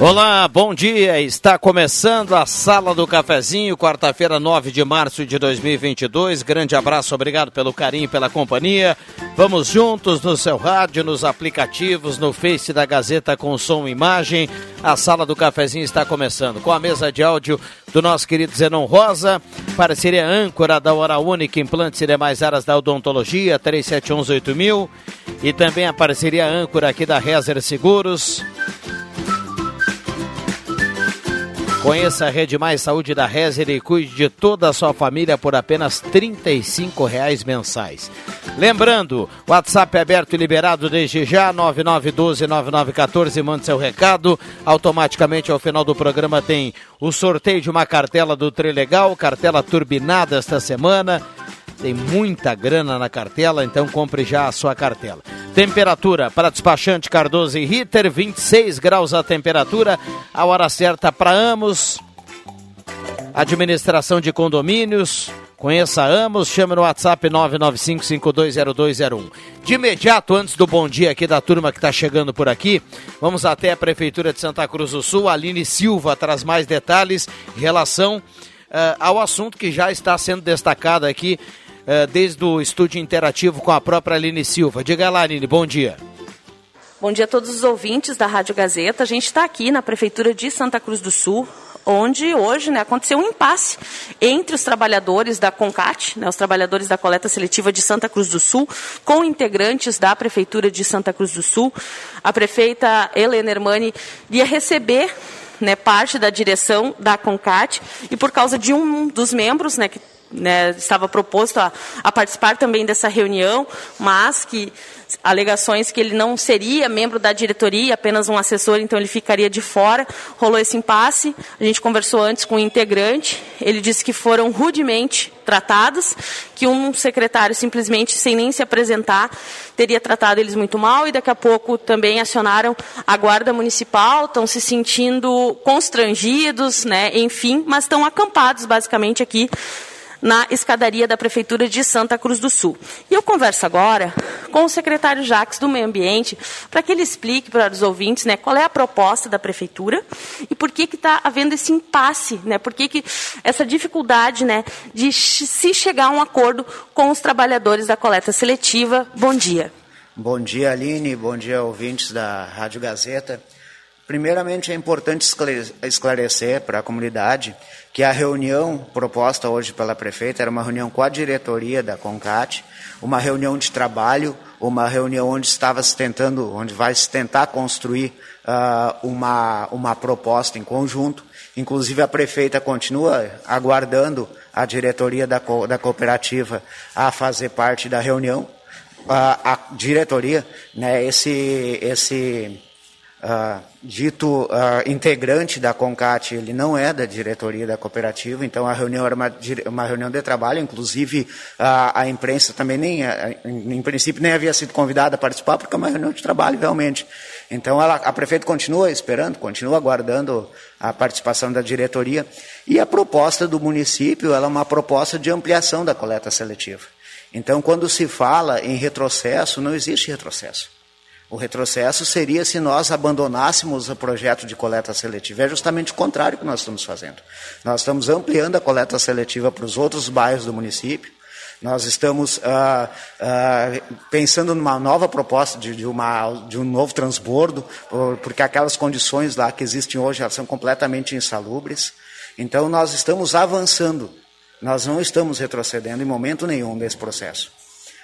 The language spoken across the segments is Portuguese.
Olá, bom dia. Está começando a Sala do Cafezinho, quarta-feira, 9 de março de 2022. Grande abraço, obrigado pelo carinho e pela companhia. Vamos juntos no seu rádio, nos aplicativos, no Face da Gazeta com som e imagem. A Sala do Cafezinho está começando com a mesa de áudio do nosso querido Zenon Rosa, parceria âncora da Hora Única, implantes e demais áreas da odontologia, 37118000 e também a parceria âncora aqui da Rezer Seguros. Conheça a Rede Mais Saúde da Rezer e cuide de toda a sua família por apenas R$ 35 mensais. Lembrando, WhatsApp é aberto e liberado desde já, 9912-9914, mande seu recado. Automaticamente ao final do programa tem o sorteio de uma cartela do Trilegal, cartela turbinada esta semana. Tem muita grana na cartela, então compre já a sua cartela. Temperatura para despachante Cardoso e Ritter, 26 graus a temperatura. A hora certa para Amos. Administração de condomínios. Conheça Amos, chame no WhatsApp 995520201. De imediato, antes do bom dia aqui da turma que está chegando por aqui, vamos até a Prefeitura de Santa Cruz do Sul. Aline Silva traz mais detalhes em relação uh, ao assunto que já está sendo destacado aqui desde o estúdio interativo com a própria Aline Silva. Diga lá, Aline, bom dia. Bom dia a todos os ouvintes da Rádio Gazeta. A gente está aqui na Prefeitura de Santa Cruz do Sul, onde hoje né, aconteceu um impasse entre os trabalhadores da CONCAT, né, os trabalhadores da coleta seletiva de Santa Cruz do Sul, com integrantes da Prefeitura de Santa Cruz do Sul. A prefeita Helena Hermani ia receber né, parte da direção da CONCAT e por causa de um dos membros, né, que né, estava proposto a, a, participar também dessa reunião, mas que alegações que ele não seria membro da diretoria, apenas um assessor, então ele ficaria de fora. Rolou esse impasse. A gente conversou antes com o integrante. Ele disse que foram rudemente tratados, que um secretário simplesmente sem nem se apresentar teria tratado eles muito mal e daqui a pouco também acionaram a guarda municipal, estão se sentindo constrangidos, né, enfim, mas estão acampados basicamente aqui na escadaria da Prefeitura de Santa Cruz do Sul. E eu converso agora com o secretário Jacques do Meio Ambiente para que ele explique para os ouvintes né, qual é a proposta da Prefeitura e por que está havendo esse impasse, né, por que, que essa dificuldade né, de se chegar a um acordo com os trabalhadores da coleta seletiva. Bom dia. Bom dia, Aline. Bom dia, ouvintes da Rádio Gazeta. Primeiramente, é importante esclarecer para a comunidade que a reunião proposta hoje pela prefeita era uma reunião com a diretoria da CONCAT, uma reunião de trabalho, uma reunião onde estava se tentando, onde vai se tentar construir uh, uma, uma proposta em conjunto. Inclusive, a prefeita continua aguardando a diretoria da, co da cooperativa a fazer parte da reunião. Uh, a diretoria, né, esse, esse Uh, dito uh, integrante da CONCAT, ele não é da diretoria da cooperativa, então a reunião era uma, uma reunião de trabalho, inclusive uh, a imprensa também nem, em princípio, nem havia sido convidada a participar, porque é uma reunião de trabalho realmente. Então ela, a prefeita continua esperando, continua aguardando a participação da diretoria, e a proposta do município é uma proposta de ampliação da coleta seletiva. Então, quando se fala em retrocesso, não existe retrocesso. O retrocesso seria se nós abandonássemos o projeto de coleta seletiva. É justamente o contrário que nós estamos fazendo. Nós estamos ampliando a coleta seletiva para os outros bairros do município. Nós estamos ah, ah, pensando numa nova proposta de, de, uma, de um novo transbordo, porque aquelas condições lá que existem hoje elas são completamente insalubres. Então, nós estamos avançando. Nós não estamos retrocedendo em momento nenhum desse processo.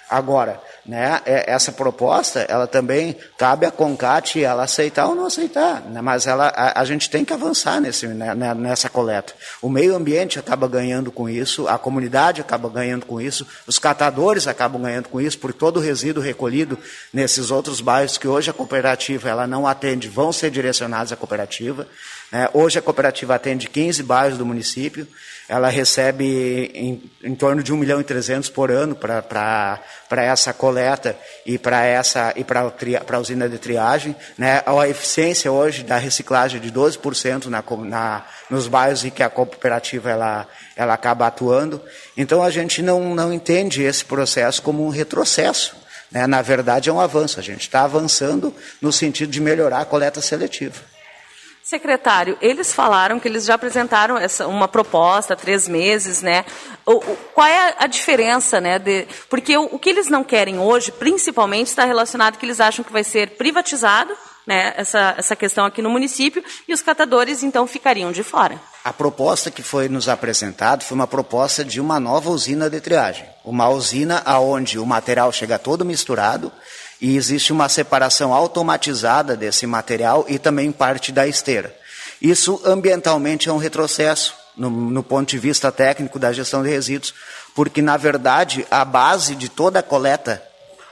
Agora, né, é, essa proposta, ela também cabe a Concat ela aceitar ou não aceitar, né, mas ela, a, a, gente tem que avançar nesse, né, né, nessa coleta. O meio ambiente acaba ganhando com isso, a comunidade acaba ganhando com isso, os catadores acabam ganhando com isso, por todo o resíduo recolhido nesses outros bairros que hoje a cooperativa ela não atende, vão ser direcionados à cooperativa. Né. Hoje a cooperativa atende 15 bairros do município, ela recebe em, em torno de 1 milhão e 300 por ano para essa coleta e para essa e para a usina de triagem. Né? A eficiência hoje da reciclagem é de 12% na, na, nos bairros em que a cooperativa ela, ela acaba atuando. Então a gente não, não entende esse processo como um retrocesso. Né? Na verdade é um avanço. A gente está avançando no sentido de melhorar a coleta seletiva. Secretário, eles falaram que eles já apresentaram essa, uma proposta há três meses, né? O, o, qual é a diferença, né? De, porque o, o, que eles não querem hoje, principalmente, está relacionado que eles acham que vai ser privatizado, né? Essa, essa questão aqui no município e os catadores então ficariam de fora. A proposta que foi nos apresentada foi uma proposta de uma nova usina de triagem, uma usina aonde o material chega todo misturado e existe uma separação automatizada desse material e também parte da esteira. Isso ambientalmente é um retrocesso no, no, ponto de vista técnico da gestão de resíduos, porque na verdade a base de toda a coleta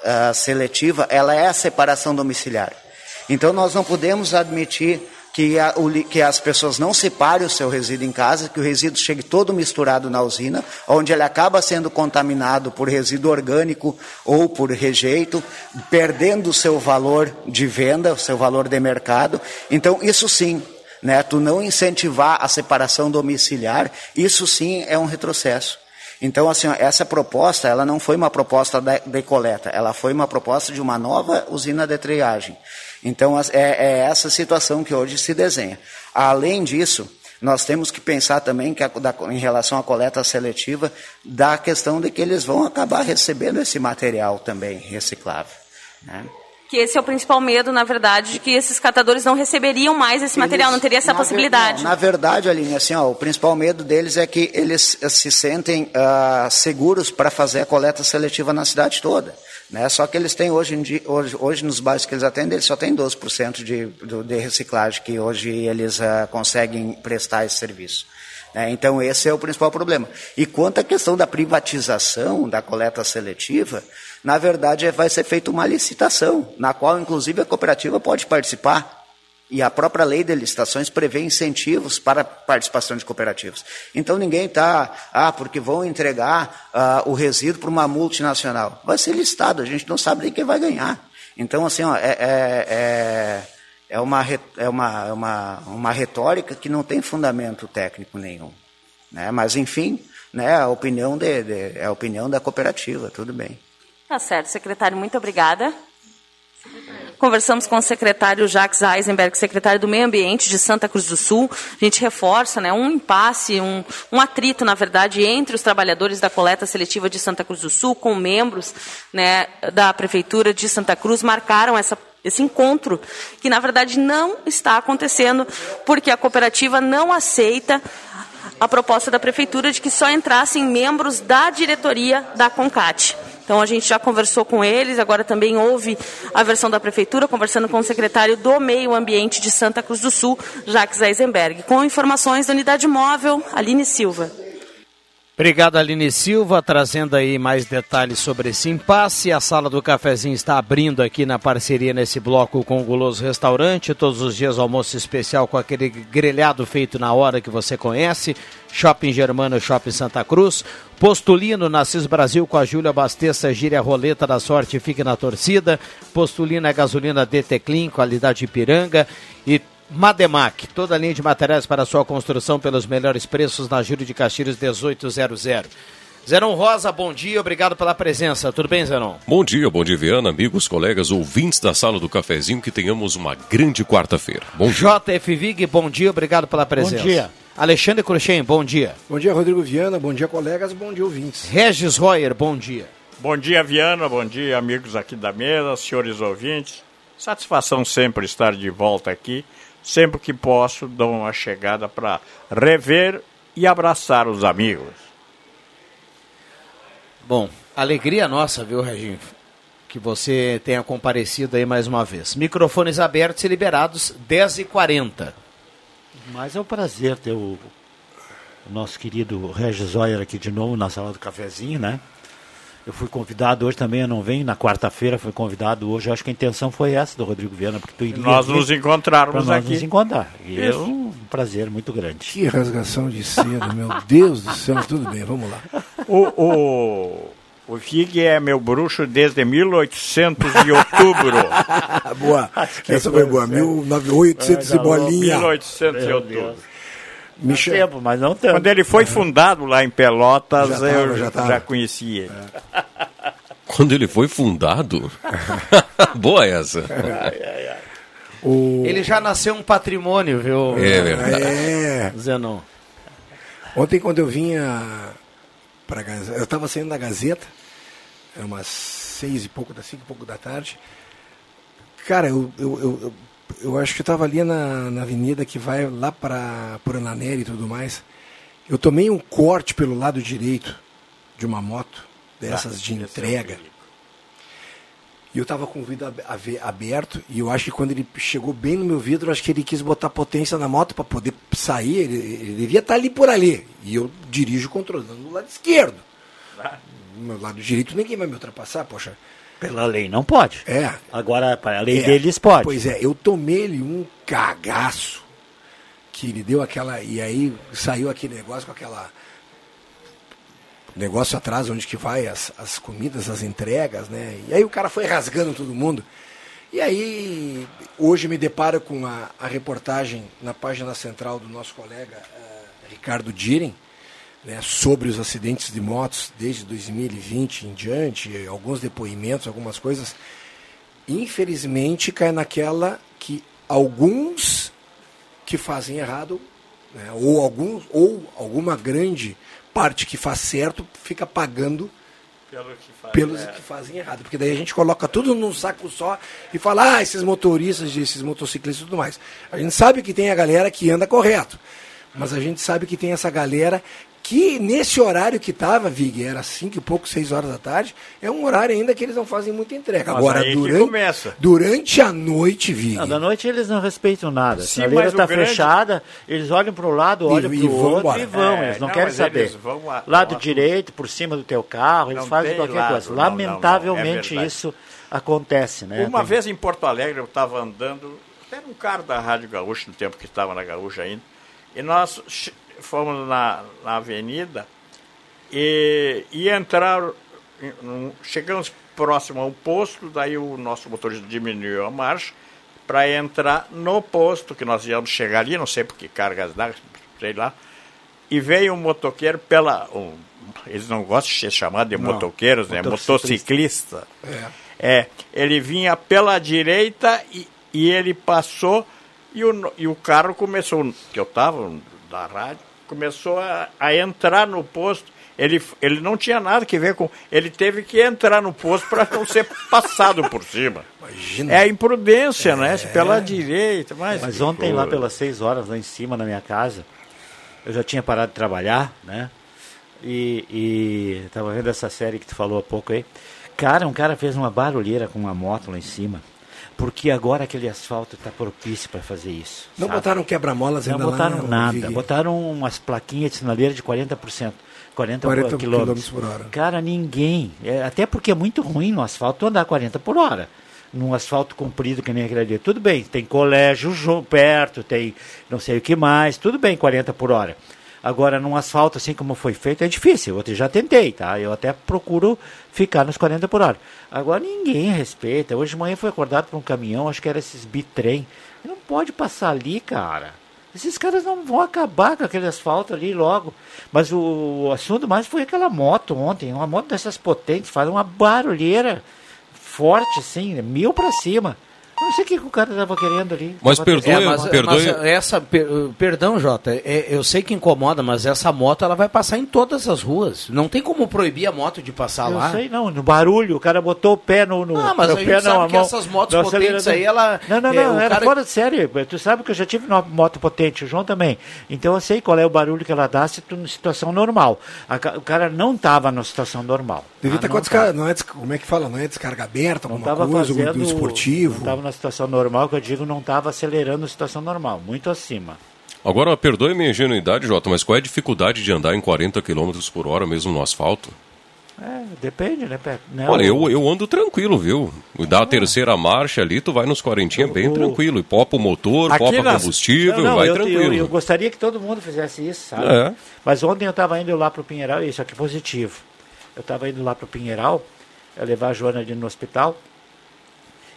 uh, seletiva ela é a separação domiciliar. Então nós não podemos admitir que, a, o, que as pessoas não separem o seu resíduo em casa, que o resíduo chegue todo misturado na usina, onde ele acaba sendo contaminado por resíduo orgânico ou por rejeito, perdendo o seu valor de venda, o seu valor de mercado. Então, isso sim, né, tu não incentivar a separação domiciliar, isso sim é um retrocesso. Então, assim, essa proposta, ela não foi uma proposta de coleta, ela foi uma proposta de uma nova usina de triagem. Então, é, é essa situação que hoje se desenha. Além disso, nós temos que pensar também que a, da, em relação à coleta seletiva, da questão de que eles vão acabar recebendo esse material também reciclável. Né? Que esse é o principal medo, na verdade, de que esses catadores não receberiam mais esse eles, material, não teria essa possibilidade. Ver, na verdade, Aline, assim, ó, o principal medo deles é que eles se sentem uh, seguros para fazer a coleta seletiva na cidade toda. Né? Só que eles têm hoje, dia, hoje, hoje, nos bairros que eles atendem, eles só têm 12% de, de reciclagem que hoje eles uh, conseguem prestar esse serviço. Né? Então esse é o principal problema. E quanto à questão da privatização da coleta seletiva, na verdade vai ser feita uma licitação, na qual inclusive a cooperativa pode participar. E a própria lei de licitações prevê incentivos para a participação de cooperativas. Então ninguém está, ah, porque vão entregar ah, o resíduo para uma multinacional. Vai ser listado, a gente não sabe nem quem vai ganhar. Então, assim, ó, é, é, é, é, uma, é uma, é uma, uma retórica que não tem fundamento técnico nenhum. Né? Mas, enfim, né, a opinião de, de, é a opinião da cooperativa, tudo bem. Tá certo, secretário, muito obrigada. Conversamos com o secretário Jacques Eisenberg, secretário do Meio Ambiente de Santa Cruz do Sul. A gente reforça né, um impasse, um, um atrito, na verdade, entre os trabalhadores da coleta seletiva de Santa Cruz do Sul, com membros né, da Prefeitura de Santa Cruz, marcaram essa esse encontro, que na verdade não está acontecendo, porque a cooperativa não aceita a proposta da prefeitura de que só entrassem membros da diretoria da CONCAT. Então a gente já conversou com eles, agora também houve a versão da prefeitura, conversando com o secretário do Meio Ambiente de Santa Cruz do Sul, Jacques Eisenberg. Com informações da unidade móvel, Aline Silva. Obrigado, Aline Silva, trazendo aí mais detalhes sobre esse impasse. A sala do cafezinho está abrindo aqui na parceria nesse bloco com o Guloso Restaurante. Todos os dias almoço especial com aquele grelhado feito na hora que você conhece. Shopping Germano, Shopping Santa Cruz. Postulino, Nassis Brasil com a Júlia Basteça, gíria roleta da sorte, fique na torcida. Postulina é gasolina DT Clean, qualidade Ipiranga. E Mademac, toda a linha de materiais para sua construção pelos melhores preços na Júlio de Castilhos 1800. Zenon Rosa, bom dia, obrigado pela presença. Tudo bem, Zenon? Bom dia, bom dia, Viana, amigos, colegas, ouvintes da sala do cafezinho, que tenhamos uma grande quarta-feira. Bom dia. JF Vig, bom dia, obrigado pela presença. Bom dia. Alexandre Cruxem, bom dia. Bom dia, Rodrigo Viana, bom dia, colegas, bom dia, ouvintes. Regis Royer, bom dia. Bom dia, Viana, bom dia, amigos aqui da mesa, senhores ouvintes. Satisfação sempre estar de volta aqui sempre que posso, dou uma chegada para rever e abraçar os amigos. Bom, Alegria nossa, viu, Reginho? Que você tenha comparecido aí mais uma vez. Microfones abertos e liberados, 10h40. Mas é um prazer ter o, o nosso querido Regis Zoyer aqui de novo na sala do cafezinho, né? Eu fui convidado hoje também, eu não venho, na quarta-feira fui convidado hoje. Eu acho que a intenção foi essa do Rodrigo Viana, porque tu iria Nós nos encontrarmos para nós aqui. nos encontrar. E é um prazer muito grande. Que rasgação de seda, meu Deus do céu. Tudo bem, vamos lá. O, o, o Fig é meu bruxo desde 1800 de outubro. boa. Essa foi boa. 1800 e bolinha. 1800 de outubro. Chama. tempo, mas não tanto. Quando ele foi fundado lá em Pelotas, Já tava, eu já já, tava. conhecia ele. Quando ele foi fundado? Boa essa. O... Ele já nasceu um patrimônio, viu? É verdade. É. Zenon. Ontem, quando eu vinha para Gazeta, eu estava saindo da Gazeta, era umas seis e pouco, das cinco e pouco da tarde. Cara, eu, eu, eu, eu, eu acho que eu estava ali na, na avenida que vai lá para Ananeri e tudo mais. Eu tomei um corte pelo lado direito de uma moto, dessas de entrega. E eu estava com o vidro aberto e eu acho que quando ele chegou bem no meu vidro, eu acho que ele quis botar potência na moto para poder sair. Ele, ele devia estar ali por ali. E eu dirijo controlando o lado esquerdo. No meu lado direito ninguém vai me ultrapassar, poxa. Pela lei não pode. É. Agora, para a lei É, deles pode. Pois é, eu tomei-lhe um cagaço que ele deu aquela. E aí saiu aquele negócio com aquela. Negócio atrás onde que vai as, as comidas, as entregas, né? E aí o cara foi rasgando todo mundo. E aí, hoje me deparo com a, a reportagem na página central do nosso colega eh, Ricardo Diren, né, sobre os acidentes de motos desde 2020 em diante, alguns depoimentos, algumas coisas. Infelizmente cai naquela que alguns que fazem errado, né, ou, alguns, ou alguma grande parte que faz certo, fica pagando Pelo que faz, pelos é. que fazem errado. Porque daí a gente coloca tudo num saco só e fala, ah, esses motoristas, esses motociclistas e tudo mais. A gente sabe que tem a galera que anda correto. Mas a gente sabe que tem essa galera que nesse horário que estava, Vig, era cinco e pouco, seis horas da tarde, é um horário ainda que eles não fazem muita entrega. Mas Agora, aí que durante, começa. durante a noite, Vig, Não, da noite eles não respeitam nada. Sim, Se a o está grande- fechada, eles olham para o lado, olham para o outro embora. e vão. É, eles não, não, querem saber. eles vão a- lado direito, por cima do teu carro, eles Não fazem qualquer lado, coisa. não, não, não, é Lamentavelmente verdade. isso acontece, né? Uma Tem- vez em Porto Alegre, eu estava andando, até um cara da Rádio Gaúcha, no tempo que estava na Gaúcha ainda, e nós fomos na, na avenida e, e entraram, chegamos próximo a um posto, daí o nosso motorista diminuiu a marcha para entrar no posto, que nós íamos chegar ali, não sei por que cargas d'água, sei lá, e veio um motoqueiro pela. um- eles não gostam de ser chamados de Não, motoqueiros, né? motociclista. Motociclista. É, ele vinha pela direita e, e ele passou e o, e o carro começou, que eu estava da rádio, começou a, a entrar no posto. Ele, ele não tinha nada que ver com. Ele teve que entrar no posto para não ser passado por cima. imagina. É a imprudência, né? Se Pela direita. Mas, Mas que ontem lá pelas seis horas, lá em cima na minha casa, eu já tinha parado de trabalhar, né? E, e tava vendo essa série que tu falou há pouco aí. Cara, um cara fez uma barulheira com uma moto lá em cima. Porque agora aquele asfalto está propício para fazer isso. Não sabe? botaram quebra-molas Não ainda botaram lá, nada. Vig? Botaram umas plaquinhas de sinaleira de 40%. 40, 40 quilômetros por hora. Cara, ninguém. é, até porque é muito ruim no asfalto andar 40 por hora. Num asfalto comprido que nem aquele ali. Tudo bem, tem colégio perto, tem não sei o que mais. Tudo bem, 40 por hora. Agora, num asfalto assim como foi feito, é difícil. Eu já tentei, tá? Eu até procuro ficar nos 40 por hora. Agora, ninguém respeita. Hoje de manhã foi acordado por um caminhão, acho que era esses bitrem. Não pode passar ali, cara. Esses caras não vão acabar com aquele asfalto ali logo. Mas o, o assunto mais foi aquela moto ontem. Uma moto dessas potentes, faz uma barulheira forte, assim, mil pra cima. Não sei o que, o cara estava querendo ali. Mas Tava perdoe, É, mas, perdoe. mas essa, per- perdão, Jota, é- eu sei que incomoda, mas essa moto ela vai passar em todas as ruas. Não tem como proibir a moto de passar Eu lá. sei, não, no barulho, o cara botou o pé no. no Ah, mas no a gente pé, sabe não, que mão- essas motos potentes acelerador. aí, ela- Não, não, é, não, o era cara- fora de série. Tu sabe que eu já tive uma moto potente, o João também. Então eu sei qual é o barulho que ela dá se tu, em situação normal. A o cara não estava na situação normal. Devia Ah, estar não com a descarga, não é, como é que fala? Não é descarga aberta, Não alguma estava coisa, fazendo. do esportivo. Não estava na situação normal, que eu digo, não estava acelerando a situação normal, muito acima. Agora, perdoe minha ingenuidade, Jota, mas qual é a dificuldade de andar em 40 km por hora mesmo no asfalto? É, depende, né, Pepe? Né, Olha, eu, eu ando tranquilo, viu? Dá a terceira marcha ali, tu vai nos quarentinha bem O- tranquilo. E popa o motor, Aqui popa nas- combustível, Não, não, vai eu, tranquilo. Eu, eu gostaria que todo mundo fizesse isso, sabe? É. Mas ontem eu estava indo lá para o Pinheiral, isso aqui é positivo. Eu estava indo lá para o Pinheiral, eu levar a Joana ali no hospital,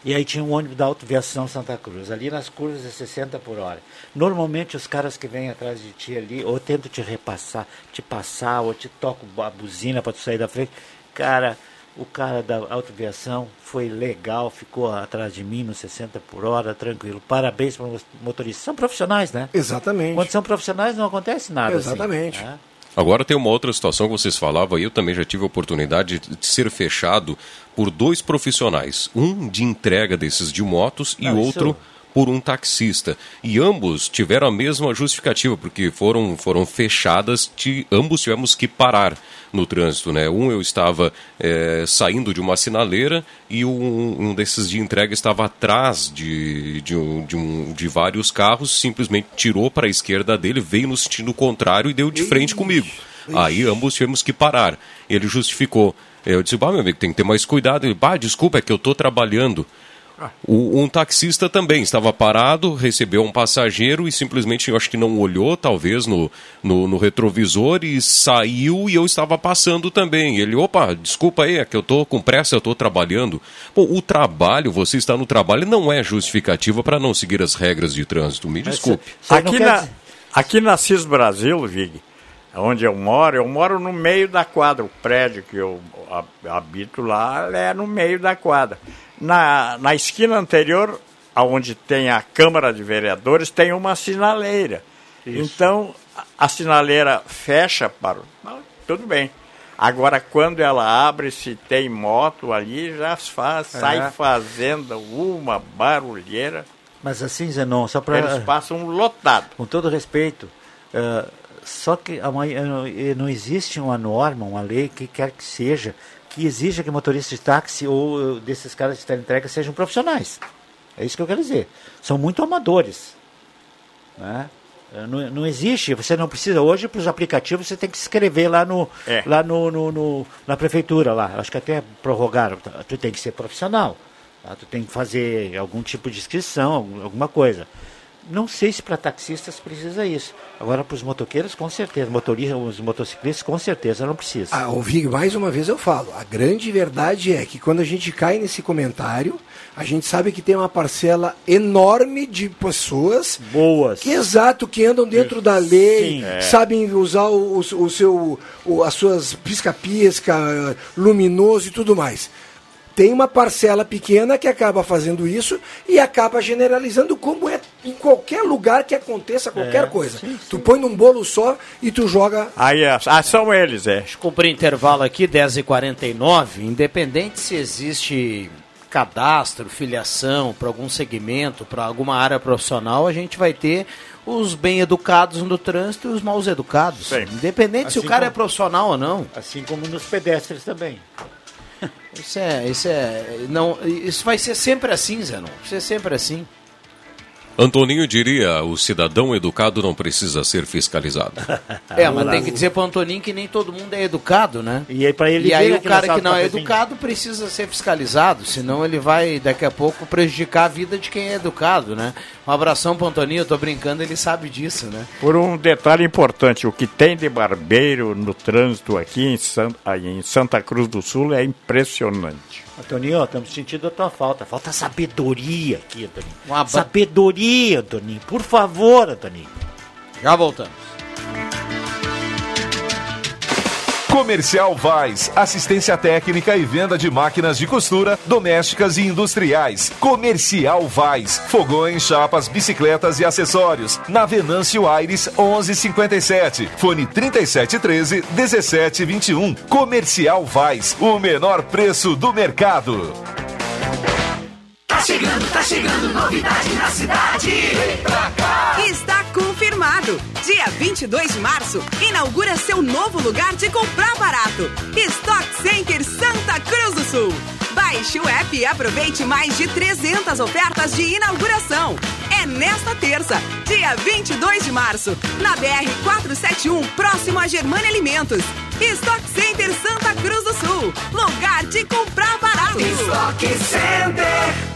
e aí tinha um ônibus da Autoviação Santa Cruz. Ali nas curvas é 60 por hora. Normalmente os caras que vêm atrás de ti ali, ou tentam te repassar, te passar, ou te tocam a buzina para tu sair da frente. Cara, o cara da autoviação foi legal, ficou atrás de mim nos 60 por hora, tranquilo. Parabéns para os motoristas. São profissionais, né? Exatamente. Quando são profissionais não acontece nada. assim, Exatamente. né? Agora tem uma outra situação que vocês falavam aí, eu também já tive a oportunidade de ser fechado por dois profissionais. Um de entrega desses de motos e Não, outro isso- por um taxista. E ambos tiveram a mesma justificativa, porque foram, foram fechadas, ambos tivemos que parar no trânsito. Né? Um eu estava eh, saindo de uma sinaleira e um, um desses de entrega estava atrás de, de, um, de, um, de vários carros, simplesmente tirou para a esquerda dele, veio no sentido contrário e deu de frente comigo. Aí ambos tivemos que parar. Ele justificou. Eu disse, bah, meu amigo, tem que ter mais cuidado. Ele, bah, desculpa, é que eu estou trabalhando. O- um taxista também estava parado, recebeu um passageiro e simplesmente, eu acho que não olhou, talvez, no, no, no retrovisor e saiu e eu estava passando também. Ele, opa, desculpa aí, é que eu estou com pressa, eu estou trabalhando. Pô, o trabalho, você está no trabalho, não é justificativa para não seguir as regras de trânsito. Me desculpe. Não Aqui quer na, aqui na CIS Brasil, Vig, onde eu moro, eu moro no meio da quadra. O prédio que eu ha- habito lá é no meio da quadra. Na, na esquina anterior, onde tem a Câmara de Vereadores, tem uma sinaleira. Então, a, sinaleira fecha para. Ah, Tudo bem. Agora, quando ela abre, se tem moto ali, já faz, sai fazendo uma barulheira. Mas assim, Zenon, só para. Eles passam lotado. com todo respeito, eh, só que a mai- eh, não existe uma norma, uma lei, que quer que seja, que exija que motoristas de táxi ou eh, desses caras de entrega sejam profissionais. É isso que eu quero dizer. São muito amadores. Né? Eh, Não, não existe, você não precisa. Hoje, para os aplicativos, você tem que se inscrever lá, no, É. lá no, no- no- na prefeitura. lá. Acho que até prorrogaram. Tu tem que ser profissional. tá? Tu tem que fazer algum tipo de inscrição, algum- alguma coisa. Não sei se para taxistas precisa isso. Agora, para os motoqueiros, com certeza. Motoristas, os motociclistas, com certeza não precisa. Ah, mais uma vez eu falo, a grande verdade é que quando a gente cai nesse comentário, a gente sabe que tem uma parcela enorme de pessoas Boas. que exato, que andam dentro da lei, Sim. É. sabem usar o, o- o seu, o- as suas pisca-pisca, luminoso e tudo mais. Tem uma parcela pequena que acaba fazendo isso e acaba generalizando como é em qualquer lugar que aconteça qualquer coisa. Tu põe num bolo só e tu joga Aí é- ah, são eles, é. Cumprir intervalo aqui, 10h49, independente se existe cadastro, filiação para algum segmento, para alguma área profissional, a gente vai ter os bem educados no trânsito e os mal educados. Sim. Independente se o Assim cara é como- profissional ou não. Assim como nos pedestres também. Isso é, isso é, não, isso vai ser sempre assim, Zenon. Vai ser sempre assim. Antoninho diria, o cidadão educado não precisa ser fiscalizado. É, mas tem que dizer pro Antoninho que nem todo mundo é educado, né? E aí, para ele E aí o cara que não é cafezinho. educado precisa ser fiscalizado, senão ele vai daqui a pouco prejudicar a vida de quem é educado, né? Um abração pro Antoninho, eu tô brincando, ele sabe disso, né? Por um detalhe importante, o que tem de barbeiro no trânsito aqui em, San- aí em Santa Cruz do Sul é impressionante. Antoninho, estamos sentindo a tua falta. Falta sabedoria aqui, Antoninho. Um Sabedoria, Antoninho. Por favor, Antoninho. Já voltamos. Comercial Vaz, assistência técnica e venda de máquinas de costura, domésticas e industriais. Comercial Vaz, fogões, chapas, bicicletas e acessórios. Na Venâncio Aires 1157, fone 3713 1721. Comercial Vaz, o menor preço do mercado. Tá chegando, tá chegando, novidade na cidade. Vem pra cá. Está confirmado. Dia 22 de março, inaugura seu novo lugar de comprar barato. Stock Center Santa Cruz do Sul. Baixe o app e aproveite mais de 300 ofertas de inauguração. É nesta terça, dia 22 de março, na BR 471, próximo a Germana Alimentos. Stock Center Santa Cruz do Sul. Lugar de comprar barato. Stock Center.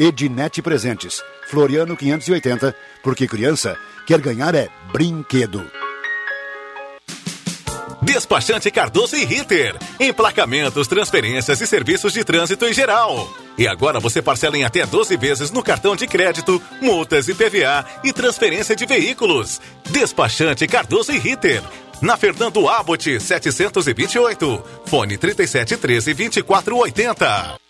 Ednet Presentes, Floriano 580, porque criança quer ganhar é brinquedo. Despachante Cardoso e Ritter. Emplacamentos, transferências e serviços de trânsito em geral. E agora você parcela em até 12 vezes no cartão de crédito, multas e PVA e transferência de veículos. Despachante Cardoso e Ritter. Na Fernando Abbott 728. Fone 3713 2480.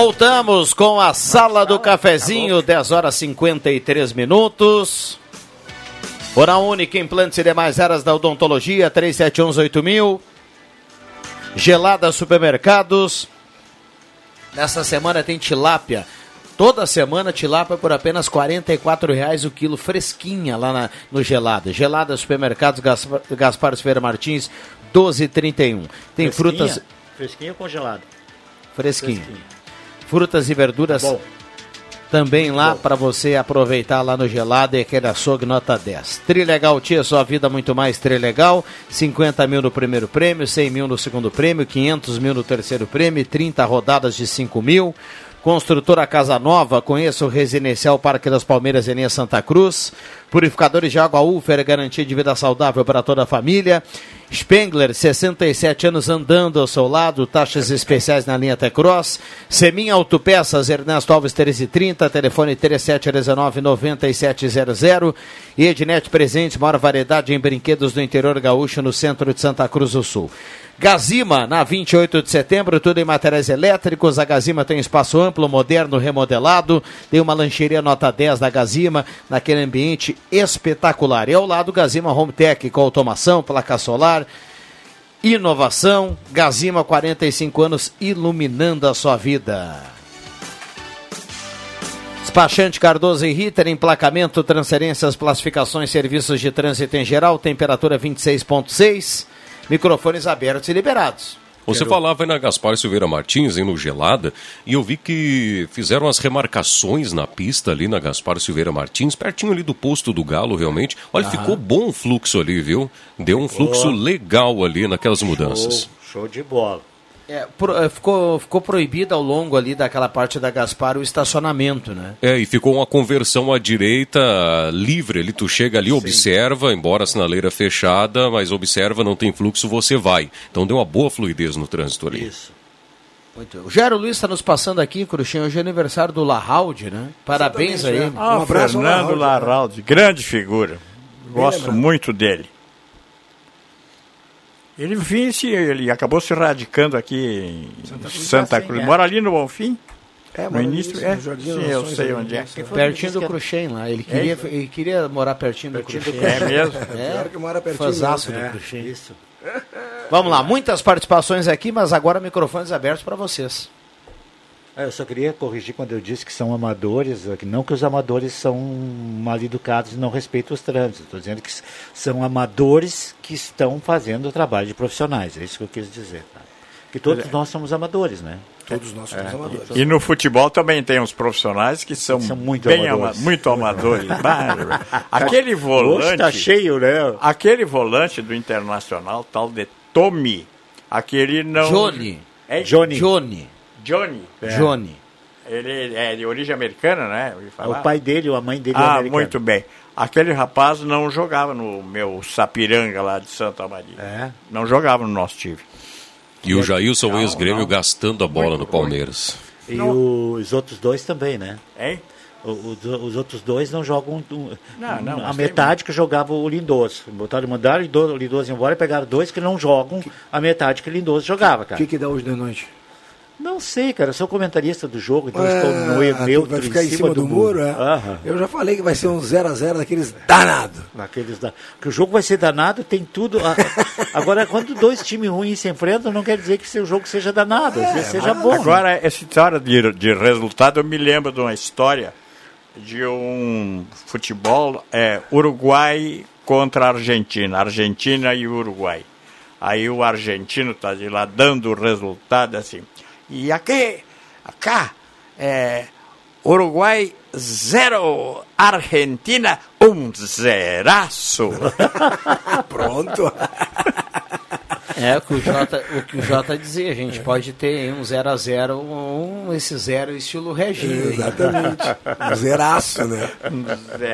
Voltamos com a Sala do Cafezinho, 10 horas 53 minutos. Hora única, implantes e demais áreas da odontologia, 37118000. Gelada Supermercados. Nessa semana tem tilápia. Toda semana tilápia por apenas R$ 44,00 o quilo, fresquinha lá na, no Gelada. Gelada Supermercados Gaspar, Gaspar Ferreira Martins, 12,31. Tem Fresquinha? frutas Fresquinho ou congelado? fresquinho. Frutas e verduras Bom. também lá para você aproveitar lá no gelado e aquele açougue nota 10. Trilegal Tia, sua vida muito mais Trilegal. 50 mil no primeiro prêmio, 100 mil no segundo prêmio, 500 mil no terceiro prêmio, 30 rodadas de 5 mil. Construtora Casa Nova, conheça o Residencial Parque das Palmeiras em linha Santa Cruz. Purificadores de água Ufer, garantia de vida saudável para toda a família. Spengler, 67 anos andando ao seu lado, taxas especiais na linha Tecross. Semin Autopeças, Ernesto Alves 1330, telefone 3719-9700. E Ednet Presentes, maior variedade em brinquedos do interior gaúcho no centro de Santa Cruz do Sul. Gazima, na 28 de setembro, tudo em materiais elétricos. A Gazima tem espaço amplo, moderno, remodelado. Tem uma lancheria nota 10 da Gazima, naquele ambiente espetacular. E ao lado, Gazima Home Tech, com automação, placa solar, inovação. Gazima, 45 anos, iluminando a sua vida. Despachante Cardoso e Ritter, emplacamento, transferências, classificações, serviços de trânsito em geral, temperatura 26.6, microfones abertos e liberados. Você falava aí na Gaspar Silveira Martins, aí no Gelada, e eu vi que fizeram as remarcações na pista ali na Gaspar Silveira Martins, pertinho ali do posto do Galo, realmente. Olha, Aham. ficou bom o fluxo ali, viu? Deu um fluxo legal ali naquelas mudanças. Show, show de bola. É, pro- é, ficou, ficou proibido ao longo ali daquela parte da Gaspar o estacionamento, né? É, e ficou uma conversão à direita livre ali. Tu chega ali, observa, embora a sinaleira fechada, mas observa, não tem fluxo, você vai. Então deu uma boa fluidez no trânsito ali. Isso. Muito. O Jairo Luiz está nos passando aqui, Cruxinho, hoje é aniversário do Larraude, né? Parabéns a ele. Ah, Fernando Larraldi, grande figura. Gosto muito dele. Ele, se, ele acabou se radicando aqui em Santa Cruz, Santa sim, Cruz. é. Mora ali no Bonfim? É, no início, é. no Jardim Sim, eu sei onde é. Quem Pertinho do Cruxem lá. Ele queria, ele queria morar pertinho do Cruxem. É mesmo? Pior que mora pertinho Fãzaço do é. Cruxem. Isso. Vamos lá, muitas participações aqui, mas agora microfones abertos para vocês. Ah, Eu só queria corrigir quando eu disse que são amadores, é que não que os amadores são mal educados e não respeitam os trânsitos. Estou dizendo que são amadores que estão fazendo o trabalho de profissionais. É isso que eu quis dizer. tá? Que todos É. nós somos amadores, né? Todos nós somos amadores. E no futebol também tem uns profissionais que são, São muito bem amadores. ama- muito amadores. Aquele Hoje volante. tá cheio, né? Aquele volante do Internacional, tal de Tommy, aquele não. Johnny. É Johnny. Johnny. Johnny. Johnny. Ele é de origem americana, né? É. O pai dele ou a mãe dele é Ah, americano. muito bem. Aquele rapaz não jogava no meu Sapiranga lá de Santa Maria. É. Não jogava no nosso time. E o Jailson Não, ex-grêmio não. gastando a bola Muito no Palmeiras. E os outros dois também, né? Hein? O- Os, os outros dois não jogam. um- Não, não, a metade que jogava o Lindoso. Botaram, mandaram o Lindo- o Lindoso embora e pegaram dois que não jogam a metade que o Lindoso jogava, O cara. que, que dá hoje de noite? Não sei, cara. Eu sou comentarista do jogo, então Ah, estou no tu neutro vai ficar em cima do, muro, é? Aham. Eu já falei que vai ser um 0x0 daqueles danado. Naqueles da... Que o jogo vai ser danado, tem tudo. a- Agora, quando dois times ruins se enfrentam, não quer dizer que o jogo seja danado, vezes seja bom. Agora, essa história de, de resultado, eu me lembro de uma história de um futebol é, Uruguai contra Argentina. Argentina e Uruguai. Aí o argentino está de lá dando o resultado assim. E aqui, cá, é, Uruguai zero, Argentina um zeraço. Pronto. É o que o Jota, o que o Jota dizia, a gente pode ter um 0 a 0 um, esse zero estilo Reginho. hein? Exatamente. Um zeraço, né?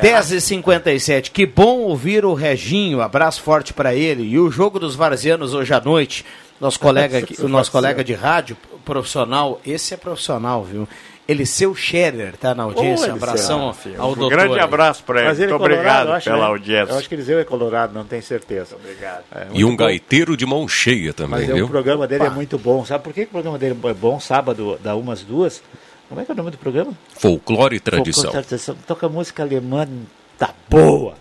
10 e 57 que bom ouvir o Reginho, abraço forte para ele. E o jogo dos varzianos hoje à noite, nosso colega, aqui, o nosso colega de rádio profissional, esse é profissional, viu? Eliseu Scherer tá na audiência, Ô, Eliseu. abração Ah, ao Um doutor. grande abraço para ele. Ele é Muito colorado, obrigado acho, pela né? audiência. Eu acho que Eliseu é colorado, não tenho certeza. Obrigado. É, E um bom. gaiteiro de mão cheia também, Mas é, viu? o programa dele é muito bom. Sabe por que que o programa dele é bom? Sábado, da umas duas. Como é que é o nome do programa? Folclore e tradição. Folclore e tradição. Toca música alemã, tá boa.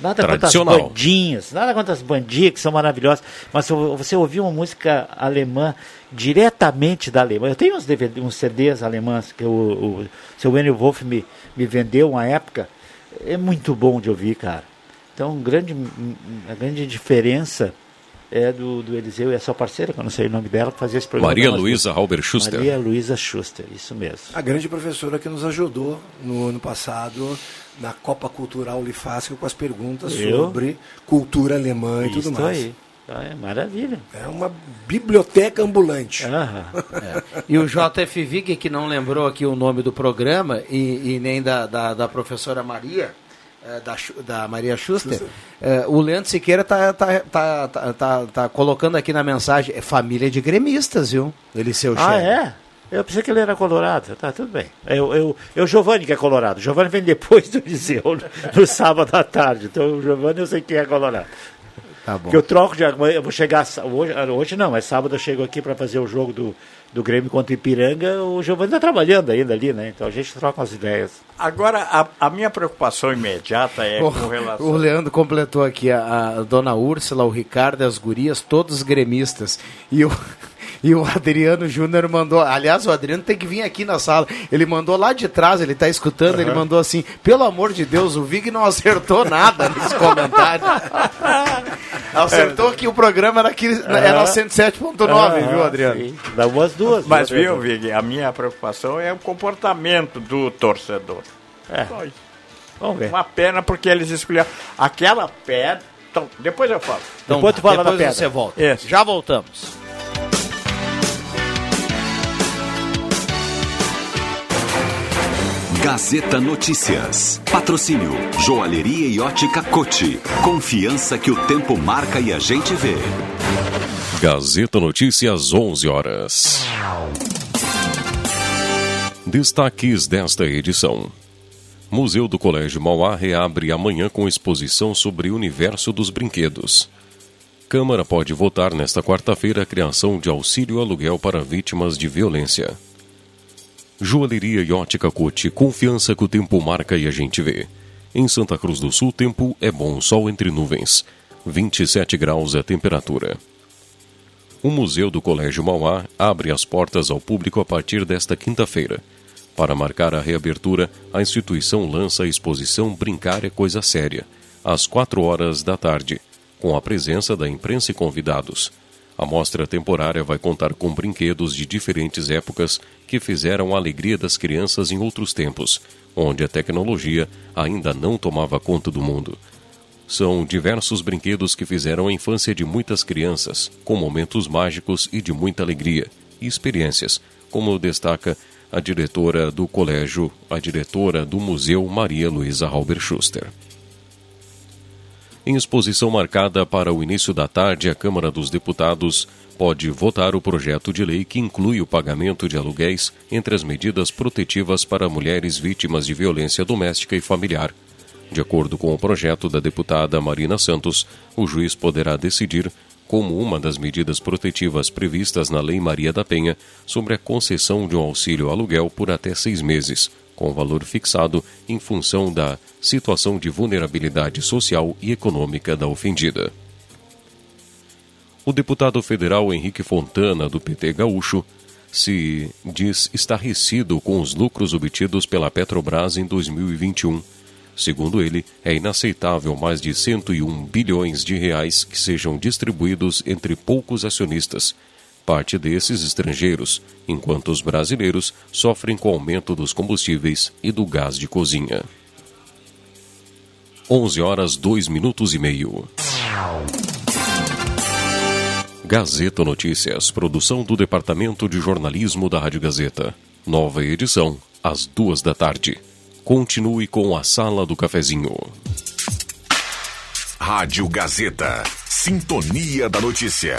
Nada contra as bandinhas, nada contra as bandinhas que são maravilhosas. Mas se você ouvir uma música alemã diretamente da Alemanha, eu tenho uns, DVD, uns CDs alemãs que o, o seu Enio Wolf me, me vendeu uma época, é muito bom de ouvir, cara. Então, grande, a grande diferença é do, do Eliseu e a sua parceira, que eu não sei o nome dela, que fazia esse programa. Maria Luísa Halber Schuster. Maria Luísa Schuster, isso mesmo. A grande professora que nos ajudou no ano passado na Copa Cultural Unifásio com as perguntas Eu? sobre cultura alemã e tudo Isso mais. aí. Ah, É maravilha. É uma biblioteca ambulante. É. E o JF Vig, que não lembrou aqui o nome do programa, e, e nem da, da, da professora Maria, da, Schu- da Maria Schuster, eh, o Leandro Siqueira tá, tá, tá, tá, tá, tá colocando aqui na mensagem, é família de gremistas, viu? Ele seu Ah, chefe. é? Eu pensei que ele era colorado. Tá, tudo bem. Eu, eu, eu Giovanni que é colorado. Giovanni vem depois do Viseu, no, no sábado à tarde. Então o Giovanni eu sei quem é colorado. Tá bom. Que eu troco de eu vou chegar hoje, ah, hoje não, mas sábado eu chego aqui para fazer o jogo do, do Grêmio contra o Ipiranga. O Giovanni está trabalhando ainda ali, né? Então a gente troca umas ideias. Agora, a, a minha preocupação imediata é O, com relação. o Leandro completou aqui a, a dona Úrsula, o Ricardo e as gurias, todos gremistas. E o, e o Adriano Júnior mandou. Aliás, o Adriano tem que vir aqui na sala. Ele mandou lá de trás, ele está escutando, ele Aham. mandou assim: pelo amor de Deus, o Vig não acertou nada nesse comentário. Acertou que o programa era, aqui, era 107.9, viu, Adriano? Sim. Dá umas duas. Mas viu, Adriano? Vig, a minha preocupação é o comportamento do torcedor. É. Só isso. Vamos ver. Uma pena porque eles escolheram aquela pedra. Então, depois eu falo. Então, depois tu volta. Gazeta Notícias. Patrocínio Joalheria e Ótica Cote. Confiança que o tempo marca e a gente vê. Gazeta Notícias, 11 horas. Destaques desta edição. Museu do Colégio Mauá reabre amanhã com exposição sobre o universo dos brinquedos. Câmara pode votar nesta quarta-feira a criação de auxílio aluguel para vítimas de violência. Joalheria e ótica Cote, confiança que o tempo marca e a gente vê. Em Santa Cruz do Sul, tempo é bom, sol entre nuvens. 27 graus é a temperatura. O Museu do Colégio Mauá abre as portas ao público a partir desta quinta-feira. Para marcar a reabertura, a instituição lança a exposição Brincar é Coisa Séria, às 4 horas da tarde, com a presença da imprensa e convidados. A mostra temporária vai contar com brinquedos de diferentes épocas que fizeram a alegria das crianças em outros tempos, onde a tecnologia ainda não tomava conta do mundo. São diversos brinquedos que fizeram a infância de muitas crianças, com momentos mágicos e de muita alegria e experiências, como destaca a diretora do colégio, a diretora do museu Maria Luísa Halber Schuster. Em exposição marcada para o início da tarde, a Câmara dos Deputados pode votar o projeto de lei que inclui o pagamento de aluguéis entre as medidas protetivas para mulheres vítimas de violência doméstica e familiar. De acordo com o projeto da deputada Marina Santos, o juiz poderá decidir como uma das medidas protetivas previstas na Lei Maria da Penha sobre a concessão de um auxílio aluguel por até seis meses, com valor fixado em função da situação de vulnerabilidade social e econômica da ofendida. O deputado federal Henrique Fontana, do PT Gaúcho, se diz estarrecido com os lucros obtidos pela Petrobras em 2021 Segundo ele, é inaceitável mais de 101 bilhões de reais que sejam distribuídos entre poucos acionistas, parte desses estrangeiros, enquanto os brasileiros sofrem com o aumento dos combustíveis e do gás de cozinha. 11 horas 2 minutos e meio. Gazeta Notícias, produção do Departamento de Jornalismo da Rádio Gazeta. Nova edição, às duas da tarde. Continue com a Sala do Cafezinho. Rádio Gazeta. Sintonia da Notícia.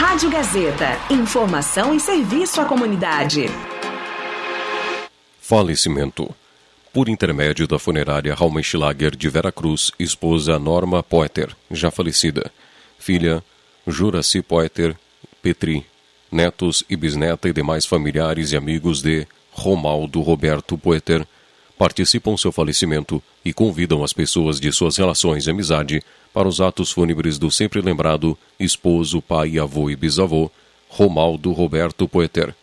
Rádio Gazeta. Informação e serviço à comunidade. Falecimento. Por intermédio da funerária Raumenschlager de Veracruz, esposa Norma Poeter, já falecida. Filha Juraci Poeter Petri. Netos e bisneta e demais familiares e amigos de Romaldo Roberto Poeter participam seu falecimento e convidam as pessoas de suas relações e amizade para os atos fúnebres do sempre lembrado esposo, pai, avô e bisavô, Romaldo Roberto Poeter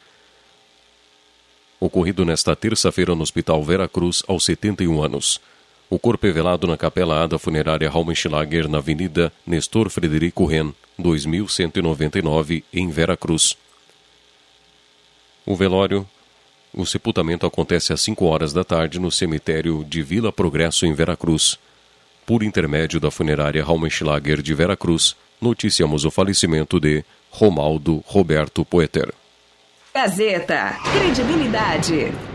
ocorrido nesta terça-feira no Hospital Vera Cruz, aos 71 anos. O corpo é velado na Capela A da Funerária Raumenschlager, na Avenida Nestor Frederico Ren, 2199, em Vera Cruz. O velório, o sepultamento acontece às 5 horas da tarde no cemitério de Vila Progresso, em Vera Cruz. Por intermédio da funerária Raumenschlager de Vera Cruz, noticiamos o falecimento de Romaldo Roberto Poeter. Gazeta. Credibilidade.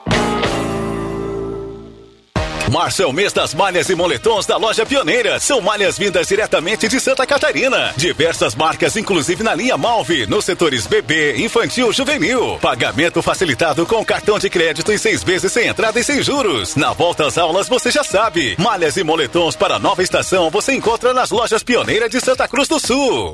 Março é o mês das malhas e moletons da loja Pioneira. São malhas vindas diretamente de Santa Catarina. Diversas marcas, inclusive na linha Malve, nos setores bebê, infantil, juvenil. Pagamento facilitado com cartão de crédito em seis vezes sem entrada e sem juros. Na volta às aulas, você já sabe. Malhas e moletons para nova estação você encontra nas lojas Pioneira de Santa Cruz do Sul.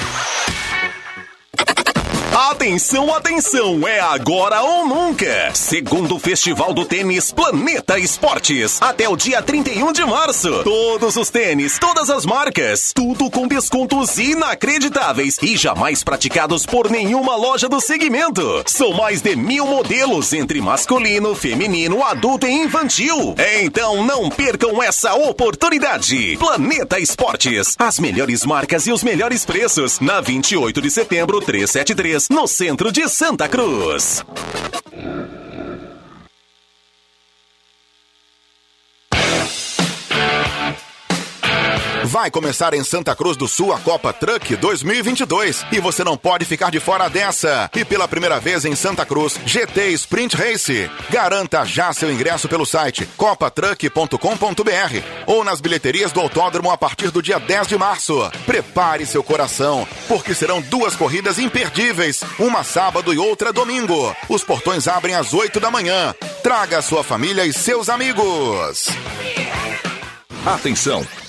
Atenção, atenção, é agora ou nunca. Segundo Festival do Tênis Planeta Esportes, até o dia 31 de março. Todos os tênis, todas as marcas, tudo com descontos inacreditáveis e jamais praticados por nenhuma loja do segmento. São mais de mil modelos entre masculino, feminino, adulto e infantil. Então não percam essa oportunidade. Planeta Esportes, as melhores marcas e os melhores preços. Na 28 de setembro, 373, no centro de Santa Cruz. Vai começar em Santa Cruz do Sul a Copa Truck 2022 e você não pode ficar de fora dessa. E pela primeira vez em Santa Cruz, GT Sprint Race. Garanta já seu ingresso pelo site copatruck.com.br ou nas bilheterias do autódromo a partir do dia 10 de março. Prepare seu coração, porque serão duas corridas imperdíveis, uma sábado e outra domingo. Os portões abrem às 8 da manhã. Traga sua família e seus amigos. Atenção!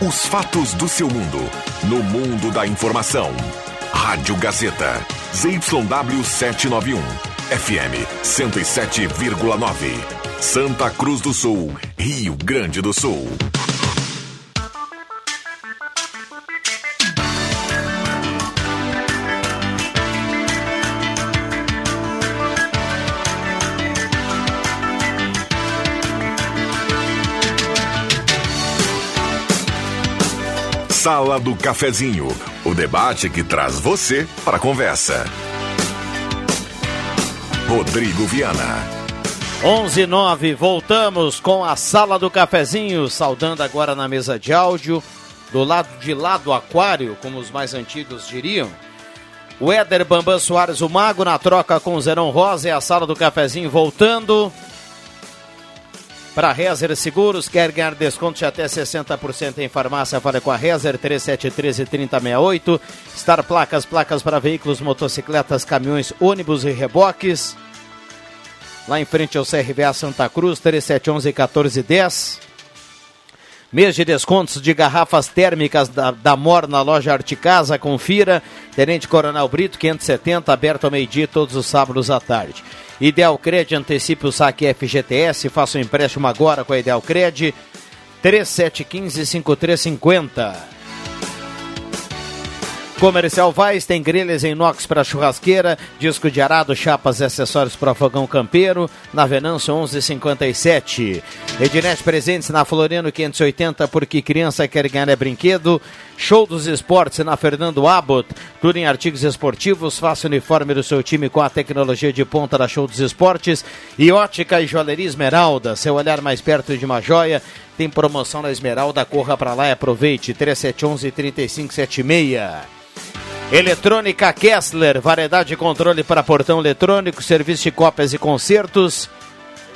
Os fatos do seu mundo. No mundo da informação. Rádio Gazeta. ZYW 791. FM 107,9. Santa Cruz do Sul. Rio Grande do Sul. Sala do Cafezinho, o debate que traz você para a conversa. Rodrigo Viana. 11 9, voltamos com a Sala do Cafezinho, saudando agora na mesa de áudio, do lado de lá do aquário, como os mais antigos diriam. O Éder Bambam Soares, o Mago, na troca com o Zerão Rosa e a Sala do Cafezinho voltando. Para Rezer Seguros, quer ganhar desconto de até 60% em farmácia? Fale com a Rezer 3713-3068. Star Placas, placas para veículos, motocicletas, caminhões, ônibus e reboques. Lá em frente ao CRVA Santa Cruz, 3711-1410. Mês de descontos de garrafas térmicas da, da MOR na loja Articasa, confira. Tenente Coronel Brito, 570, aberto ao meio-dia todos os sábados à tarde. Ideal Cred, antecipe o saque FGTS, faça o um empréstimo agora com a Ideal Cred. 3715-5350. Comercial Vaz tem grelhas em inox para churrasqueira, disco de arado, chapas e acessórios para fogão campeiro, na Venâncio 1157. Ednet presentes na Floriano 580, porque criança quer ganhar é brinquedo. Show dos Esportes na Fernando Abbott, tudo em artigos esportivos, faça o uniforme do seu time com a tecnologia de ponta da Show dos Esportes. E ótica e joalheria Esmeralda, seu olhar mais perto de uma joia. Tem promoção na Esmeralda, corra para lá e aproveite. 3711-3576. Eletrônica Kessler, variedade de controle para portão eletrônico, serviço de cópias e concertos.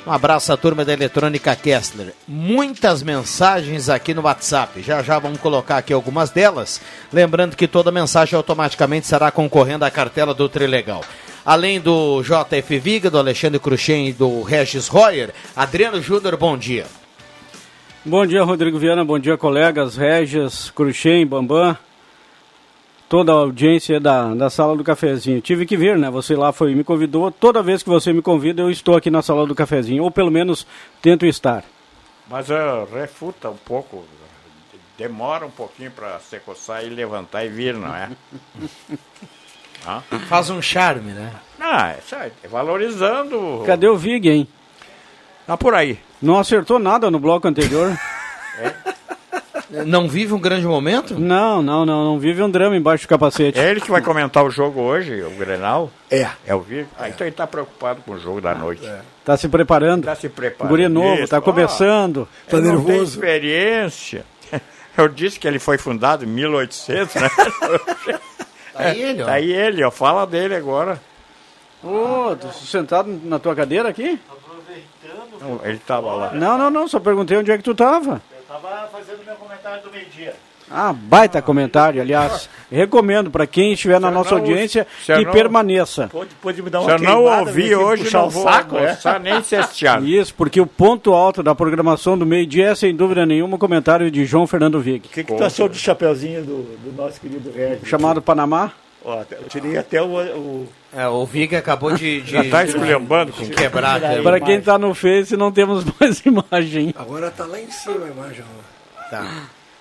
Um abraço à turma da Eletrônica Kessler. Muitas mensagens aqui no WhatsApp. Já já vamos colocar aqui algumas delas. Lembrando que toda mensagem automaticamente será concorrendo à cartela do Trilegal. Além do JF Viga, do Alexandre Cruxem e do Regis Royer, Adriano Júnior, bom dia. Bom dia, Rodrigo Viana. Bom dia, colegas. Regis, Cruxem, Bambam toda a audiência da, da sala do cafezinho. Tive que vir, né? Você lá foi me convidou. Toda vez que você me convida, eu estou aqui na sala do cafezinho, ou pelo menos tento estar. Mas uh, refuta um pouco, demora um pouquinho para se coçar e levantar e vir, não é? ah? Faz um charme, né? Não, é, é valorizando. Cadê o Vig, hein? Tá por aí. Não acertou nada no bloco anterior. é. Não vive um grande momento? Não, não, não, não vive um drama embaixo do capacete. É ele que vai comentar o jogo hoje, o Grenal? É. É o Vigo? Ah, então ele está preocupado com o jogo da noite. Está é. Tá se preparando? Está se preparando. Guri novo, está começando. Está nervoso. Não tem experiência. Eu disse que ele foi fundado em 1800, né? tá aí ele, ó. Tá aí ele, ó. Fala dele agora. Ô, oh, tô sentado na tua cadeira aqui? Não, ele estava lá. Não, não, não, só perguntei onde é que tu estava. Estava fazendo meu comentário do meio-dia. Ah, baita comentário, aliás. Recomendo para quem estiver na nossa não, audiência que não, permaneça. Pode, pode me dar uma Se eu não ouvir hoje, não vou saco, é? nem cestear. Isso, porque o ponto alto da programação do meio-dia é, sem dúvida nenhuma, o comentário de João Fernando Vig. O que, que tu achou do chapeuzinho do, do nosso querido Regis? Chamado Panamá? Ó, eu tirei até o... o... É, o Vig acabou de, de, Já tá esculhambando com quebrar. Para quem está no Face, não temos mais imagem. Agora tá lá em cima a imagem. Tá.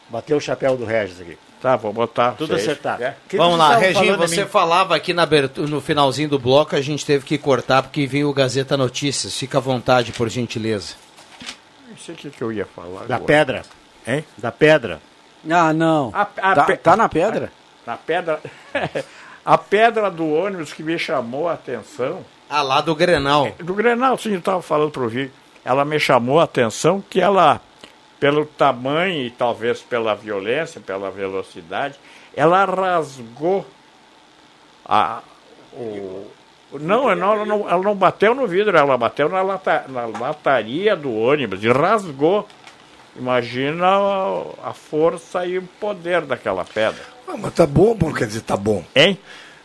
Bateu o chapéu do Regis aqui. Tá, vou botar. Tudo acertado. É. Vamos lá, Reginho, você falava aqui na abertura, no finalzinho do bloco, a gente teve que cortar porque vinha o Gazeta Notícias. Fica à vontade, por gentileza. Não sei o que, que eu ia falar. Da agora. pedra. Hein? Da pedra. Ah, não. A, a tá, pe... tá na pedra? Na pedra. a pedra do ônibus que me chamou a atenção. Ah, lá do Grenal. É, do Grenal, sim, eu estava falando para o Vic. Ela me chamou a atenção que ela pelo tamanho e talvez pela violência, pela velocidade, ela rasgou a, o, não, ela não, ela não bateu no vidro, ela bateu na, lata, na lataria do ônibus e rasgou. Imagina a, a força e o poder daquela pedra. Ah, mas tá bom, quer dizer, tá bom. Hein?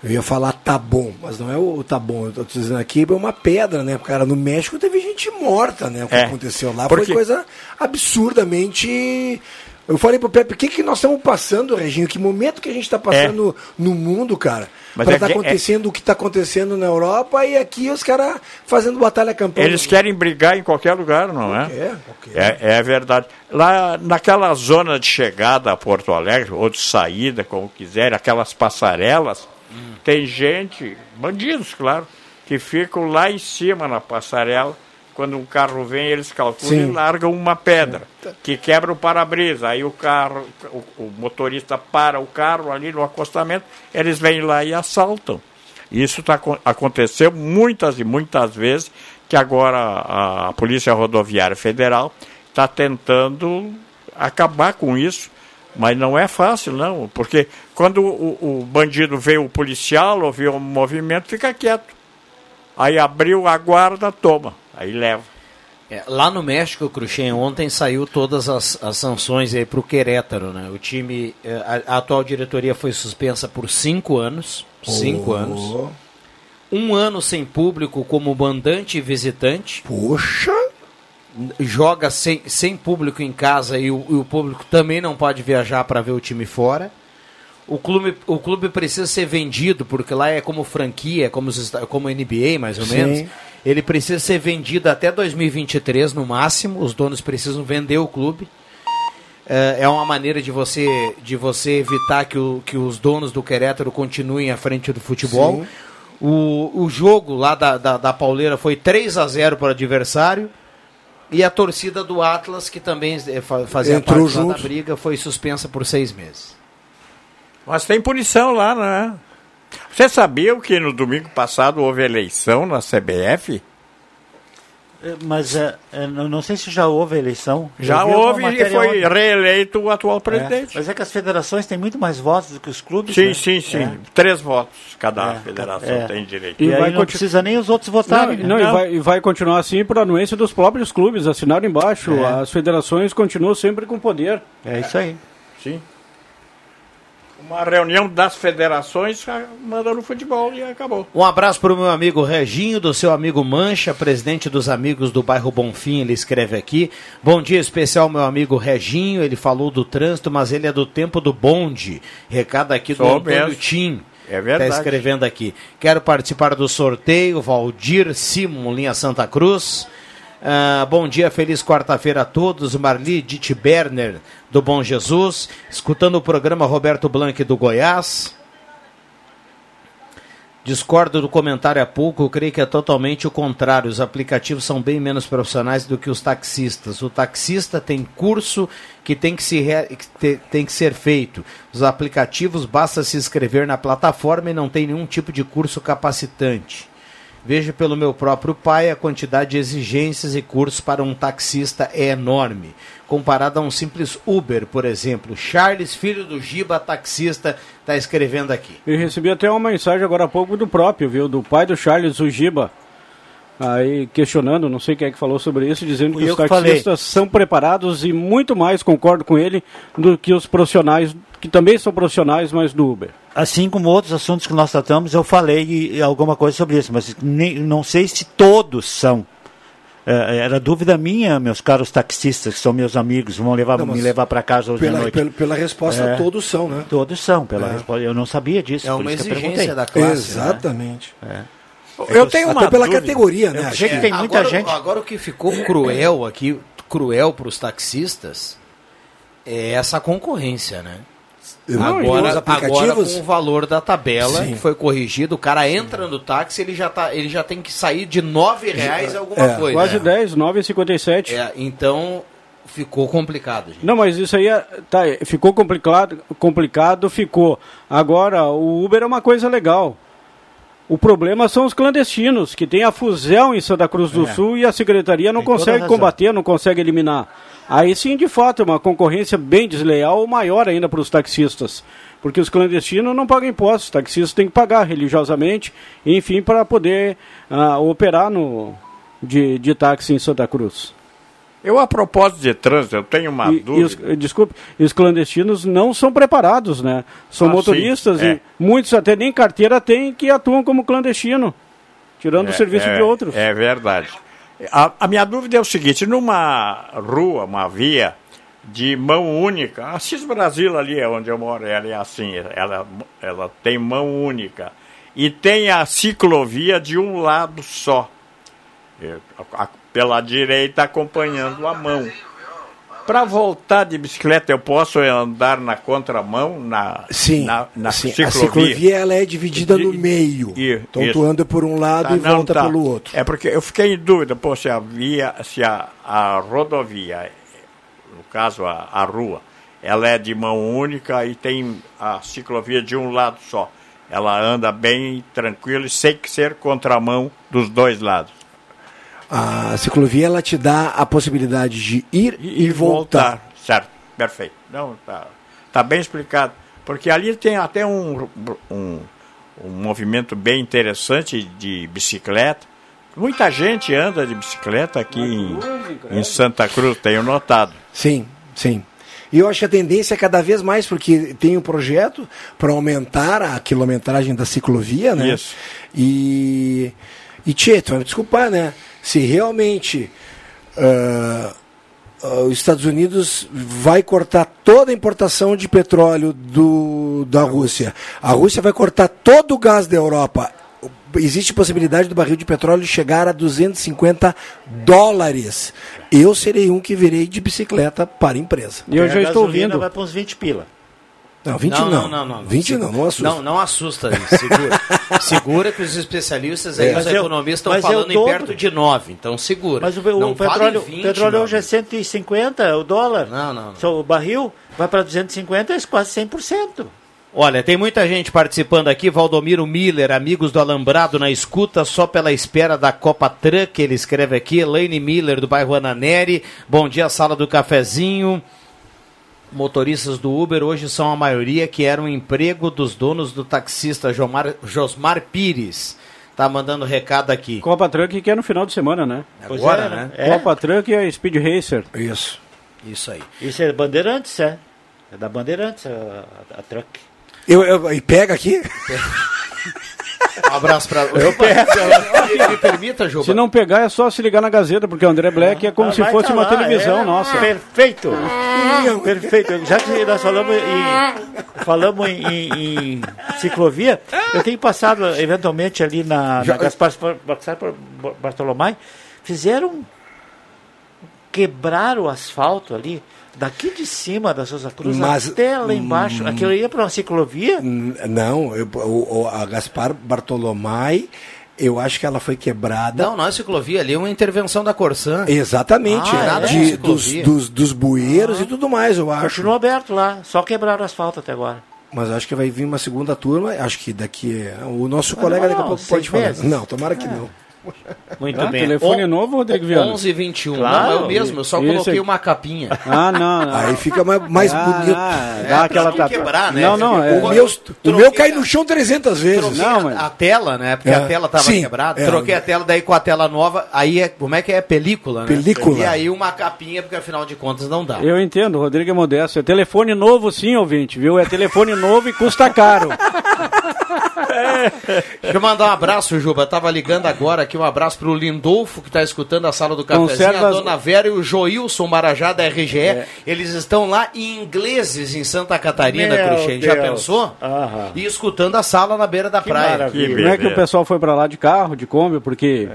Eu ia falar tá bom, mas não é o tá bom. Eu tô dizendo aqui é uma pedra, né? Cara, no México teve gente morta, né? O que é. aconteceu lá Porque... foi coisa absurdamente. Eu falei pro Pepe, o que, que nós estamos passando, Reginho? Que momento que a gente está passando é. no mundo, cara? Mas pra é tá acontecendo é... o que está acontecendo na Europa e aqui os caras fazendo batalha campeã. Eles querem brigar em qualquer lugar, não é? Qualquer, qualquer. É, é verdade. Lá naquela zona de chegada a Porto Alegre, ou de saída, como quiser, aquelas passarelas, tem gente, bandidos, claro, que ficam lá em cima na passarela. Quando um carro vem, eles calculam Sim. e largam uma pedra que quebra o para-brisa. Aí o carro, o, o, motorista para o carro ali no acostamento, eles vêm lá e assaltam. Isso tá, aconteceu muitas e muitas vezes, que agora a, a Polícia Rodoviária Federal está tentando acabar com isso mas não é fácil, não, porque quando o, o bandido vê o policial ou vê um movimento, fica quieto. Aí abriu a guarda, toma, aí leva. É, lá no México, Cruxem, ontem saiu todas as, as sanções aí para o Querétaro, né? O time, é, a, a, atual diretoria foi suspensa por cinco anos, cinco oh. anos. Um ano sem público como mandante e visitante. Poxa! Joga sem, sem público em casa e o, e o público também não pode viajar para ver o time fora. O clube, o clube precisa ser vendido, porque lá é como franquia, é como, esta- como NBA, mais ou Sim. menos. Ele precisa ser vendido até 2023, no máximo. Os donos precisam vender o clube. É é uma maneira de você, de você evitar que, o, que os donos do Querétaro continuem à frente do futebol. Sim. O, o jogo lá da, da, da Pauleira foi 3 a 0 para o adversário. E a torcida do Atlas, que também eh, fa- fazia Entrou parte lá da junto. briga, foi suspensa por seis meses. Mas tem punição lá, né? Você sabia que no domingo passado houve eleição na CBF? É, Mas é, é, não, não sei se já houve eleição. Já houve e foi ontem. reeleito o atual É, presidente. mas é que as federações têm muito mais votos do que os clubes. Sim, né? sim, sim. É. Três votos cada É, federação é. tem direito. E, aí não continu- precisa nem os outros Não, votarem. não, né? E, vai, e vai continuar assim por anuência dos próprios clubes, assinaram embaixo. É. As federações continuam sempre com poder. É isso aí. Sim. Uma reunião das federações ah, manda no futebol e acabou. Um abraço para o meu amigo Reginho, do seu amigo Mancha, presidente dos amigos do bairro Bonfim, ele escreve aqui. Bom dia especial, meu amigo Reginho. Ele falou do trânsito, mas ele é do tempo do bonde. Recado aqui do Sou Antônio mesmo. Tim. É verdade. Está escrevendo aqui. Quero participar do sorteio. Valdir Simon, linha Santa Cruz. Ah, bom dia, feliz quarta-feira a todos. Marli Ditt Berner, do Bom Jesus. Escutando o programa Roberto Blanc do Goiás. Discordo do comentário há pouco, eu creio que é totalmente o contrário. Os aplicativos são bem menos profissionais do que os taxistas. O taxista tem curso que tem que, se te- tem que ser feito. Os aplicativos basta se inscrever na plataforma e não tem nenhum tipo de curso capacitante. Vejo pelo meu próprio pai, a quantidade de exigências e cursos para um taxista é enorme. Comparado a um simples Uber, por exemplo. Charles, filho do Giba, taxista, está escrevendo aqui. E recebi até uma mensagem agora há pouco do próprio, viu? Do pai do Charles Ujiba. Aí questionando, não sei quem é que falou sobre isso, dizendo Fui que eu os que falei. taxistas são preparados e muito mais, concordo com ele, do que os profissionais, que também são profissionais, mas do Uber. Assim como outros assuntos que nós tratamos, eu falei alguma coisa sobre isso, mas nem- não sei se todos são. É, era dúvida minha, meus caros taxistas, que são meus amigos, vão levar, Não, me levar para casa hoje pela- à noite. pela- pela resposta, É. todos são, né? Todos são, pela É. resposta. Eu não sabia disso. É uma exigência perguntei. da classe, né? Exatamente. É. Eu tenho uma Até pela dúvida. categoria, né? Eu que que- tem muita agora, gente. Agora o que ficou cruel aqui, cruel para os taxistas, é essa concorrência, né? E agora, agora com o valor da tabela Sim. que foi corrigido, o cara entra no táxi, ele já, tá, ele já tem que sair de nove reais alguma É, coisa. Quase 10, 9,57. É, então ficou complicado, gente. Não, mas isso aí é- tá, ficou complicado, complicado, ficou. Agora, o Uber é uma coisa legal. O problema são os clandestinos, que tem a Fusel em Santa Cruz do É. Sul e a secretaria não Tem consegue combater, não consegue eliminar. Aí sim, de fato, é uma concorrência bem desleal ou maior ainda para os taxistas. Porque os clandestinos não pagam impostos, os taxistas têm que pagar religiosamente, enfim, para poder ah, operar no, de, de táxi em Santa Cruz. Eu, a propósito de trânsito, eu tenho uma E, e dúvida. os, eh, desculpe, e os clandestinos não são preparados, né? São Ah, motoristas sim, é. e muitos até nem carteira têm que atuam como clandestino, tirando o serviço é, de outros. É verdade. A, a minha dúvida é o seguinte: numa rua, uma via de mão única, a Cis Brasil ali é onde eu moro, ela é assim, ela, ela tem mão única. E tem a ciclovia de um lado só, É, a- a- pela direita acompanhando a mão. Para voltar de bicicleta, eu posso andar na contramão, na, Sim, na, na sim. ciclovia? a ciclovia ela é dividida no meio. I- então isso. tu anda por um lado Tá, e não, volta tá. pelo outro. É porque eu fiquei em dúvida, pô, se a via, se a, a rodovia, no caso a, a rua, ela é de mão única e tem a ciclovia de um lado só. Ela anda bem tranquila e sem que ser contramão dos dois lados. A ciclovia ela te dá a possibilidade de ir e, voltar. Certo, perfeito. Não, tá, tá bem explicado. Porque ali tem até um, um, um movimento bem interessante de bicicleta. Muita gente anda de bicicleta aqui em, em Santa Cruz, tenho notado. Sim, sim. E eu acho que a tendência é cada vez mais, porque tem um projeto para aumentar a quilometragem da ciclovia, né? Isso. E, e me desculpar, né? Se realmente ah, os Estados Unidos vai cortar toda a importação de petróleo do, da Rússia. A Rússia vai cortar todo o gás da Europa. Existe possibilidade do barril de petróleo chegar a 250 dólares. Eu serei um que virei de bicicleta para a empresa. E eu já estou ouvindo. Vai para uns 20 pila. Não, 20 não, não. não, não, não. 20 não, não assusta. Não, não assusta, segura. segura que os especialistas aí, É. os economistas estão falando em perto de 9, então segura. Mas o, o não petróleo, 20, petróleo hoje é 150, o dólar. Não, não. Só o barril vai para 250, é quase 100%. Olha, tem muita gente participando aqui. Valdomiro Miller, amigos do Alambrado na escuta, só pela espera da Copa Truck, ele escreve aqui. Elaine Miller, do bairro Ananeri. Bom dia, sala do cafezinho. Motoristas do Uber hoje são a maioria que era um emprego dos donos do taxista Jomar, Josmar Pires. Tá mandando recado aqui. Copa Truck que é no final de semana, né? Agora, é, né? É. Copa Truck e a Speed Racer. Isso. Isso aí. Isso é Bandeirantes, é? É da Bandeirantes, a, a, a truck. Eu, eu- e pega aqui. Um abraço pra. Eu pego. Me, permita, Juba. Se não pegar, é só se ligar na Gazeta, porque o André Black é como Ah, se fosse tá uma lá, televisão é. nossa. Perfeito. Perfeito. Já que nós falamos em, falamos em, em- ciclovia, eu tenho passado eventualmente ali na, na Gaspar Gaspar Bartolomé, fizeram quebrar o asfalto ali, daqui de cima da Souza Cruz Mas- até lá embaixo. Aquilo ia para uma ciclovia? N- Não, eu- o, o- a Gaspar Bartolomai, eu acho que ela foi quebrada. Não, não é ciclovia ali, é uma intervenção da Corsã. Exatamente, Ah, nada de- de dos, dos, dos bueiros e tudo mais, eu acho. Continua aberto lá, só quebraram o asfalto até agora. Mas acho que vai vir uma segunda turma, acho que daqui. O nosso Mas colega não, daqui a pouco pode falar. meses. Não, tomara que não. Muito Ah, bem. telefone O- novo, Rodrigo Viana? 11 e 21. Claro. Não, é o mesmo, eu só Esse coloquei aqui. uma capinha. Ah, não, não. Aí fica mais, mais Ah, bonito. ah, É, dá aquela não tapa. quebrar, né? Não, não, é. O meu, o meu cai no chão 300 vezes. Não, a- mas- a, tela, né? Porque É. a tela tava Sim, quebrada. é. Troquei a tela, daí com a tela nova, aí é. Como é que é? Película, né? Película. E aí uma capinha, porque afinal de contas não dá. Eu entendo, o Rodrigo é modesto. É telefone novo sim, ouvinte, viu? É telefone novo e custa caro. Deixa eu mandar um abraço, Juba. Tava ligando agora aqui, um abraço pro Lindolfo, que tá escutando a sala do cafezinho, Conserva a as- dona Vera e o Joilson Marajá da RGE. Eles estão lá em ingleses em Santa Catarina, Meu Cruxem. Já pensou? Aham. E escutando a sala na beira da praia. maravilha. Não é que o pessoal foi pra lá de carro, de Kombi, porque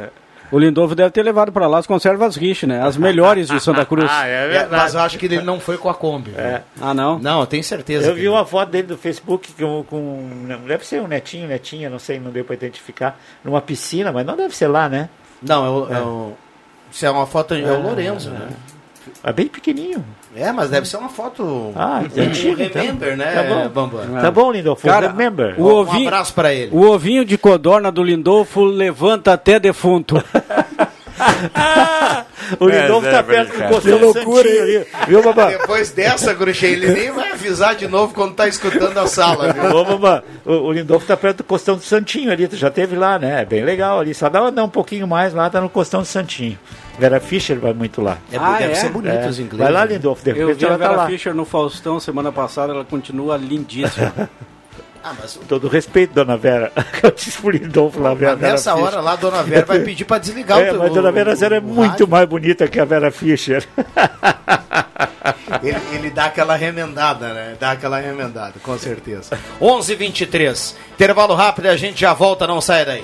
o Lindolfo deve ter levado pra lá as conservas Rich, né? As melhores de Santa Cruz. Ah, é É, verdade. mas eu acho que ele não foi com a Kombi. viu? Ah, não? Não, eu tenho certeza. Eu que vi ele- uma foto dele do Facebook com, com. não, Deve ser um netinho, netinha, não sei, não deu pra identificar. Numa piscina, mas não deve ser lá, né? Não, é o. É o... Se é uma foto, é o Lorenzo, né? É bem pequenininho. É, mas deve ser uma foto. Ah, um antiga, então. remember, né, Tá bom. Bambam? Tá bom, Lindolfo. Cara, Remember. o Um ovinho, abraço pra ele. o ovinho de codorna do Lindolfo levanta até defunto. O Lindolfo É, tá é perto do Que loucura, Santinho ali. Viu, babá? Depois dessa, Gruxem, ele nem vai avisar de novo quando tá escutando a sala, viu? Ô, babá, o, o Lindolfo tá perto do Costão do Santinho ali. Tu já teve lá, né? É bem legal ali. Só dá andar um pouquinho mais lá, tá no Costão do Santinho. Vera Fischer vai muito lá. É, Ah, deve é? ser bonito É. os ingleses. Vai lá, né? Lindolfo. De Eu repente vi a ela tá Vera lá. Fischer no Faustão semana passada, ela continua lindíssima. Ah, mas Todo respeito, dona Vera. Eu disse pro Lindolfo lá, Vera. Vera nessa Fischer. hora lá, a dona Vera vai pedir pra desligar É, o mas Dona Vera o- é o muito rádio. mais bonita que a Vera Fischer. Ele, ele dá aquela remendada, né? Dá aquela remendada, com certeza. 11 h 23 Intervalo rápido e a gente já volta, não saia daí.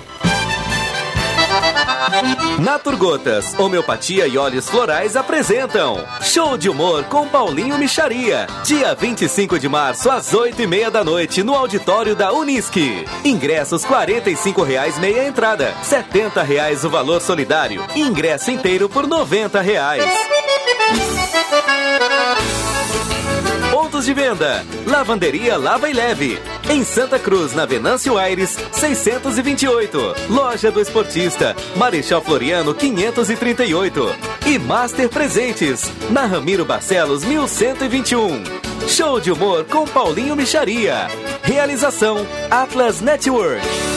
Naturgotas, Homeopatia e Óleos Florais apresentam Show de Humor com Paulinho Micharia. Dia 25 de março, às 8 e meia da noite, no auditório da Unisque. Ingressos 45 reais meia entrada, 70 reais o valor solidário. Ingresso inteiro por 90 reais. Pontos de venda: Lavanderia Lava e Leve. Em Santa Cruz, na Venâncio Aires, 628. Loja do Esportista, Marechal Floriano 538. E Master Presentes, na Ramiro Barcelos 1121. Show de humor com Paulinho Micharia. Realização Atlas Network.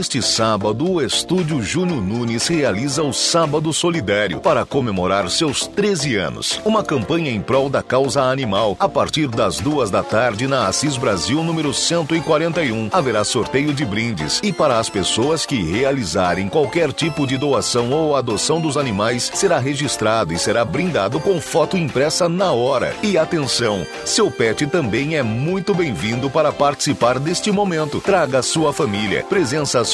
Neste sábado, o Estúdio Júnior Nunes realiza o Sábado Solidário para comemorar seus 13 anos. Uma campanha em prol da causa animal. A partir das duas da tarde, na Assis Brasil, número 141, haverá sorteio de brindes. E para as pessoas que realizarem qualquer tipo de doação ou adoção dos animais, será registrado e será brindado com foto impressa na hora. E atenção, seu pet também é muito bem-vindo para participar deste momento. Traga sua família.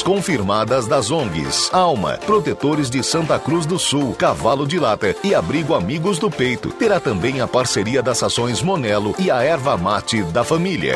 Confirmadas das ONGs Alma, Protetores de Santa Cruz do Sul, Cavalo de Lata e Abrigo Amigos do Peito. Terá também a parceria das ações Monelo e a erva mate da família.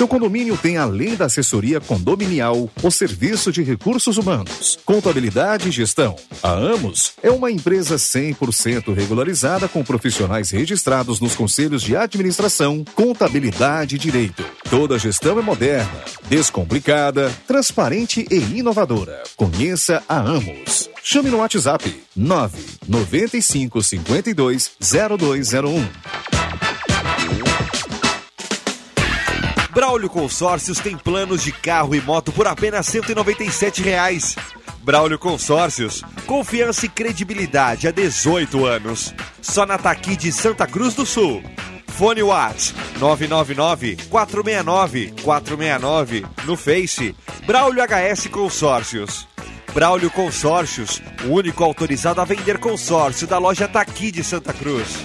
seu condomínio tem, além da assessoria condominial, o serviço de recursos humanos, contabilidade e gestão. A Amos é uma empresa 100% regularizada com profissionais registrados nos conselhos de administração, contabilidade e direito. Toda a gestão é moderna, descomplicada, transparente e inovadora. Conheça a Amos. Chame no WhatsApp 995 Braulio Consórcios tem planos de carro e moto por apenas 197 reais. Braulio Consórcios, confiança e credibilidade há 18 anos. Só na Taqui de Santa Cruz do Sul. Fone Whats 999 469 469 no Face Braulio HS Consórcios. Braulio Consórcios, o único autorizado a vender consórcio da loja Taqui de Santa Cruz.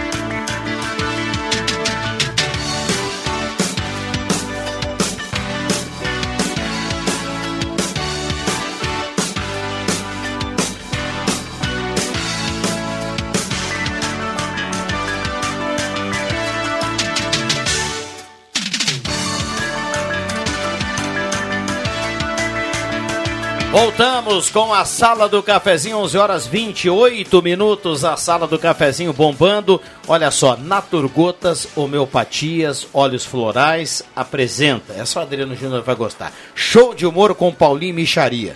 Voltamos com a Sala do Cafezinho, 11 horas 28 minutos, a Sala do Cafezinho bombando. Olha só, Naturgotas, Homeopatias, Óleos Florais, apresenta, essa o Adriano Júnior vai gostar, show de humor com Paulinho Micharia.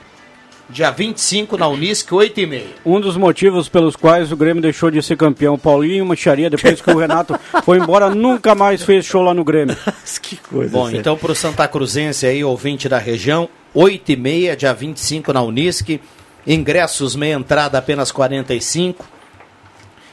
Dia 25 na Unisc, 8 e meia. Um dos motivos pelos quais o Grêmio deixou de ser campeão, Paulinho Micharia, depois que o Renato foi embora, nunca mais fez show lá no Grêmio. que coisa. Bom, então pro Santa Cruzense aí, ouvinte da região, 8 e meia, dia 25 na Unisc. Ingressos meia entrada apenas 45.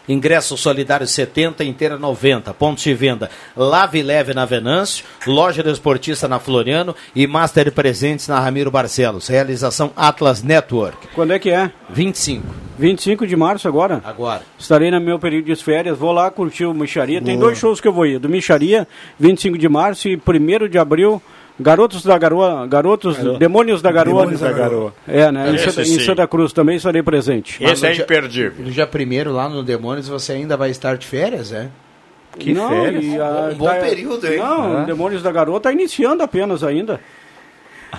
Ingresso solidário 70, inteira 90. Pontos de venda: Lave Leve na Venâncio, Loja do Esportista na Floriano e Master Presentes na Ramiro Barcelos. Realização Atlas Network. Quando é que é? 25. 25 de março agora? Agora. Estarei no meu período de férias, vou lá curtir o Micharia. Tem Boa. dois shows que eu vou ir, do Micharia, 25 de março e 1 de abril. Garotos da Garoa, Garotos, Garoa. Demônios da Garoa. Demônios da Garoa. É, né? Em, Esse Santa, em. Santa Cruz também estarei presente. Esse é imperdível. No dia primeiro lá no Demônios você ainda vai estar de férias, é? Que férias? Um bom período, hein? Não, É. Demônios da Garoa está iniciando apenas ainda.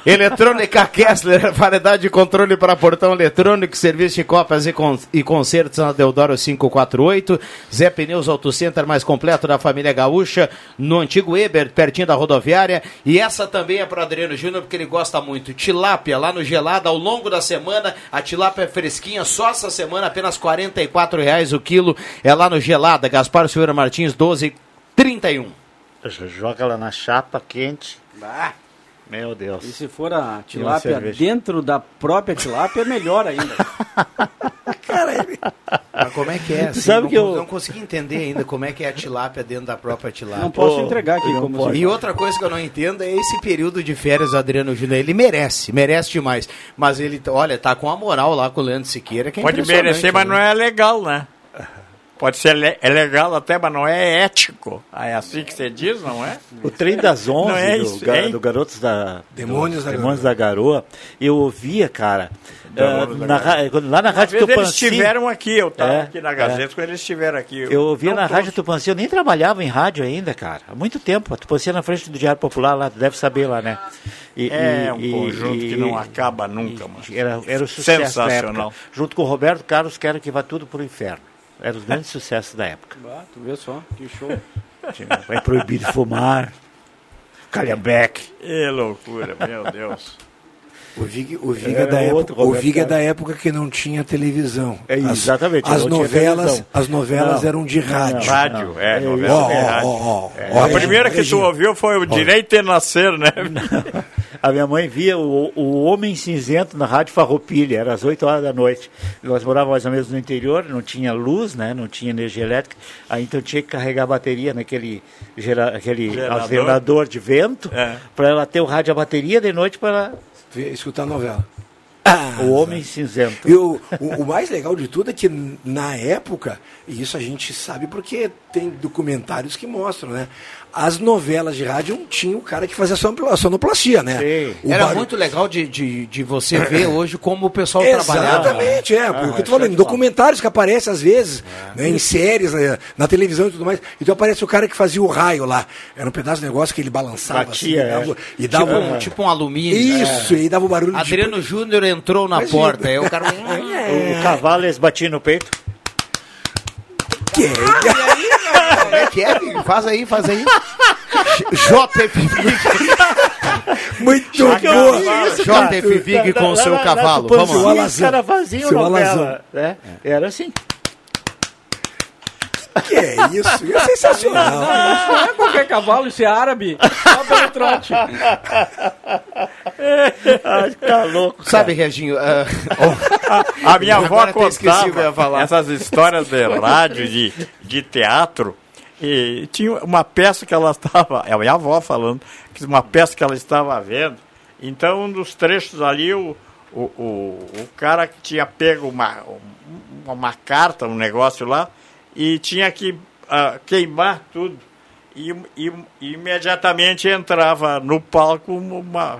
Eletrônica Kessler, variedade de controle para portão eletrônico, serviço de cópias e, con e concertos na Deodoro 548. Zé Pneus Auto Center mais completo da família Gaúcha, no antigo Eber, pertinho da rodoviária. E essa também é para o Adriano Júnior, porque ele gosta muito. Tilápia, lá no Gelado, ao longo da semana. A tilápia é fresquinha, só essa semana, apenas R$ reais o quilo. É lá no Gelada, Gaspar Silveira Martins, 12,31. Joga ela na chapa quente. Meu Deus. E se for a tilápia dentro da própria tilápia, é melhor ainda. Mas como é que é? assim? Sabe não, que eu- não consegui entender ainda como é que é a tilápia dentro da própria tilápia. Não posso entregar aqui como se- E outra coisa que eu não entendo é esse período de férias do Adriano Júnior. Ele merece, merece demais. Mas ele, olha, tá com a moral lá com o Leandro Siqueira, que é Pode merecer, mas né? não é legal, né? Pode ser le- é legal até, mas não é ético. Ah, É assim que você diz, não é? O trem das 11 Não é do, isso, ga- hein? do Garotos da Demônios do- da Demônios da Garoa, eu ouvia, cara, da na Garoa. lá na Uma Rádio vez eles Tupanci. estiveram aqui, eu estava É, aqui na é. Gazeta quando eles estiveram aqui. Eu ouvia Não na. Rádio Tupanci, eu nem trabalhava em rádio ainda, cara. Há muito tempo. A Tupanci é na frente do Diário Popular lá, tu deve saber lá, né? E- É e- um e- conjunto que e- não acaba nunca, mano. Era, era o sucesso da Sensacional. época. Junto com o Roberto Carlos, quero que vá tudo pro inferno. Era os grandes sucessos da época. Ah, tu vê só, que show. Vai proibido fumar. Calhambeck. Que loucura, meu Deus. O Vig, o Vig, Era é, da outro época, o Roberto Vig é Carlos. da época que não tinha televisão. É, As- exatamente, As novelas, as novelas Não. eram de rádio. Rádio, é, É novela rádio. É. A primeira que tu ouviu foi o Direito de Nascer, né? A minha mãe via o, o Homem Cinzento na Rádio Farroupilha, era às 8 horas da noite. Nós morávamos mais ou menos no interior, não tinha luz, né? não tinha energia elétrica, aí então tinha que carregar a bateria naquele gera, aquele Gerador. alternador de vento, É. para ela ter o rádio a bateria de noite para ela... Escutar a novela. o Homem Cinzento. E o, o, o mais legal de tudo é que na época, e isso a gente sabe porque tem documentários que mostram, né? As novelas de rádio não tinha o cara que fazia sonopla- sonoplastia, né? O Era barulho- muito legal de, de, de você ver hoje como o pessoal trabalhava. Exatamente, é. Ah, porque eu é tô falando, em documentários que aparecem às vezes, né, em séries, né, na televisão e tudo mais. Então aparece o cara que fazia o raio lá. Era um pedaço de negócio que ele balançava Batia, assim, e dava, é. e dava tipo, um, um, tipo um alumínio. Isso, É. e dava o barulho Adriano Júnior entrou na Imagina. porta. Aí o cara. O cavalo eles batiam no peito. Que? Como é que é? Faz aí, faz aí. JF Muito cara. JF Vig com o seu cavalo. Vamos lá. Os caras faziam Seu novela. alazão. Né? Era assim. Que é isso? É sensacional. Não é qualquer cavalo, isso é árabe. Só pelo trote. Ai, tá louco. Sabe, Reginho? ah, A minha avó o contava falar. essas histórias de rádio, de, de teatro, e tinha uma peça que ela estava, é a minha avó falando, que uma peça que ela estava vendo, então um dos trechos ali, o, o, o, o cara que tinha pego uma, uma, carta, um negócio lá, e tinha que ah, queimar tudo, e, e imediatamente entrava no palco uma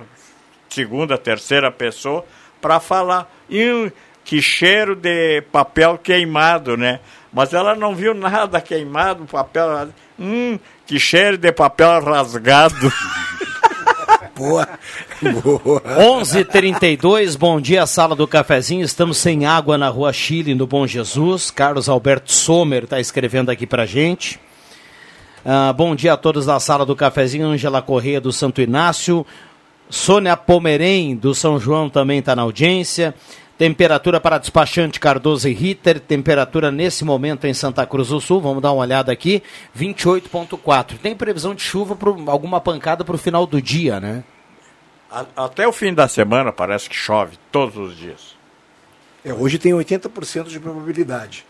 segunda, terceira pessoa para falar. E que cheiro de papel queimado, né? Mas ela não viu nada queimado, papel. Hum, que cheiro de papel rasgado. Boa. Boa. 11:32 bom dia, sala do cafezinho. Estamos sem água na rua Chile, no Bom Jesus. Carlos Alberto Sommer está escrevendo aqui pra gente. Ah, bom dia a todos da sala do cafezinho. Angela Correia do Santo Inácio. Sônia Pomerém do São João também está na audiência. Temperatura para despachante Cardoso e Ritter. Temperatura nesse momento em Santa Cruz do Sul. Vamos dar uma olhada aqui. 28,4. Tem previsão de chuva, para alguma pancada para o final do dia, né? Até o fim da semana parece que chove todos os dias. É, hoje tem 80% de probabilidade.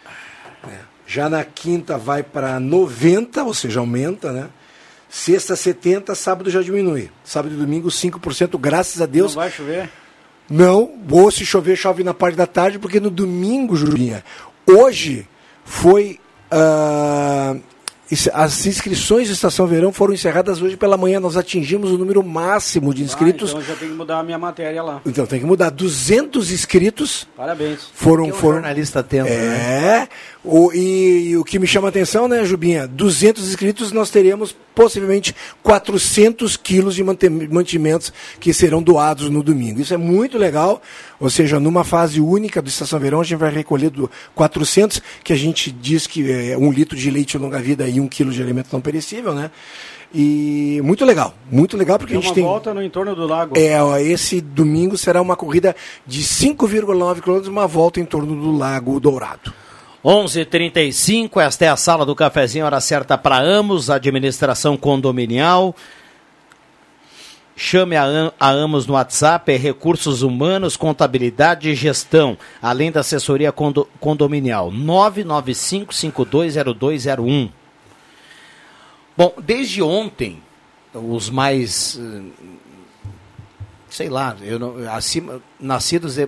né? Já na quinta vai para 90%, ou seja, aumenta, né? Sexta, 70%, sábado já diminui. Sábado e domingo, 5%, graças a Deus. Não vai chover? Não, ou se chover, chove na parte da tarde, porque no domingo, Julinha, hoje foi. ah, isso- as inscrições de Estação Verão foram encerradas hoje pela manhã. Nós atingimos o número máximo de inscritos. Ah, então já tem que mudar a minha matéria lá. Então tem que mudar. 200 inscritos Parabéns. foram. Que é um foram jornalista atento, é, né? O, e, e o que me chama a atenção, né, Jubinha? 200 inscritos nós teremos possivelmente 400 quilos de mantimentos que serão doados no domingo. Isso é muito legal, ou seja, numa fase única do Estação Verão, a gente vai recolher do 400, que a gente diz que é um litro de leite longa-vida e um quilo de alimento não perecível, né? E muito legal, muito legal, porque Tem a gente uma tem... volta no entorno do lago. É, ó, esse domingo será uma corrida de 5,9 km, uma volta em torno do Lago Dourado. 11:35 esta é a sala do cafezinho, hora certa para Amos, administração condominial. Chame a, Am- a Amos no WhatsApp, é recursos humanos, contabilidade e gestão, além da assessoria condo- condominial. 995520201. Bom, desde ontem, os mais, eh, sei lá, eu não, acima, nascidos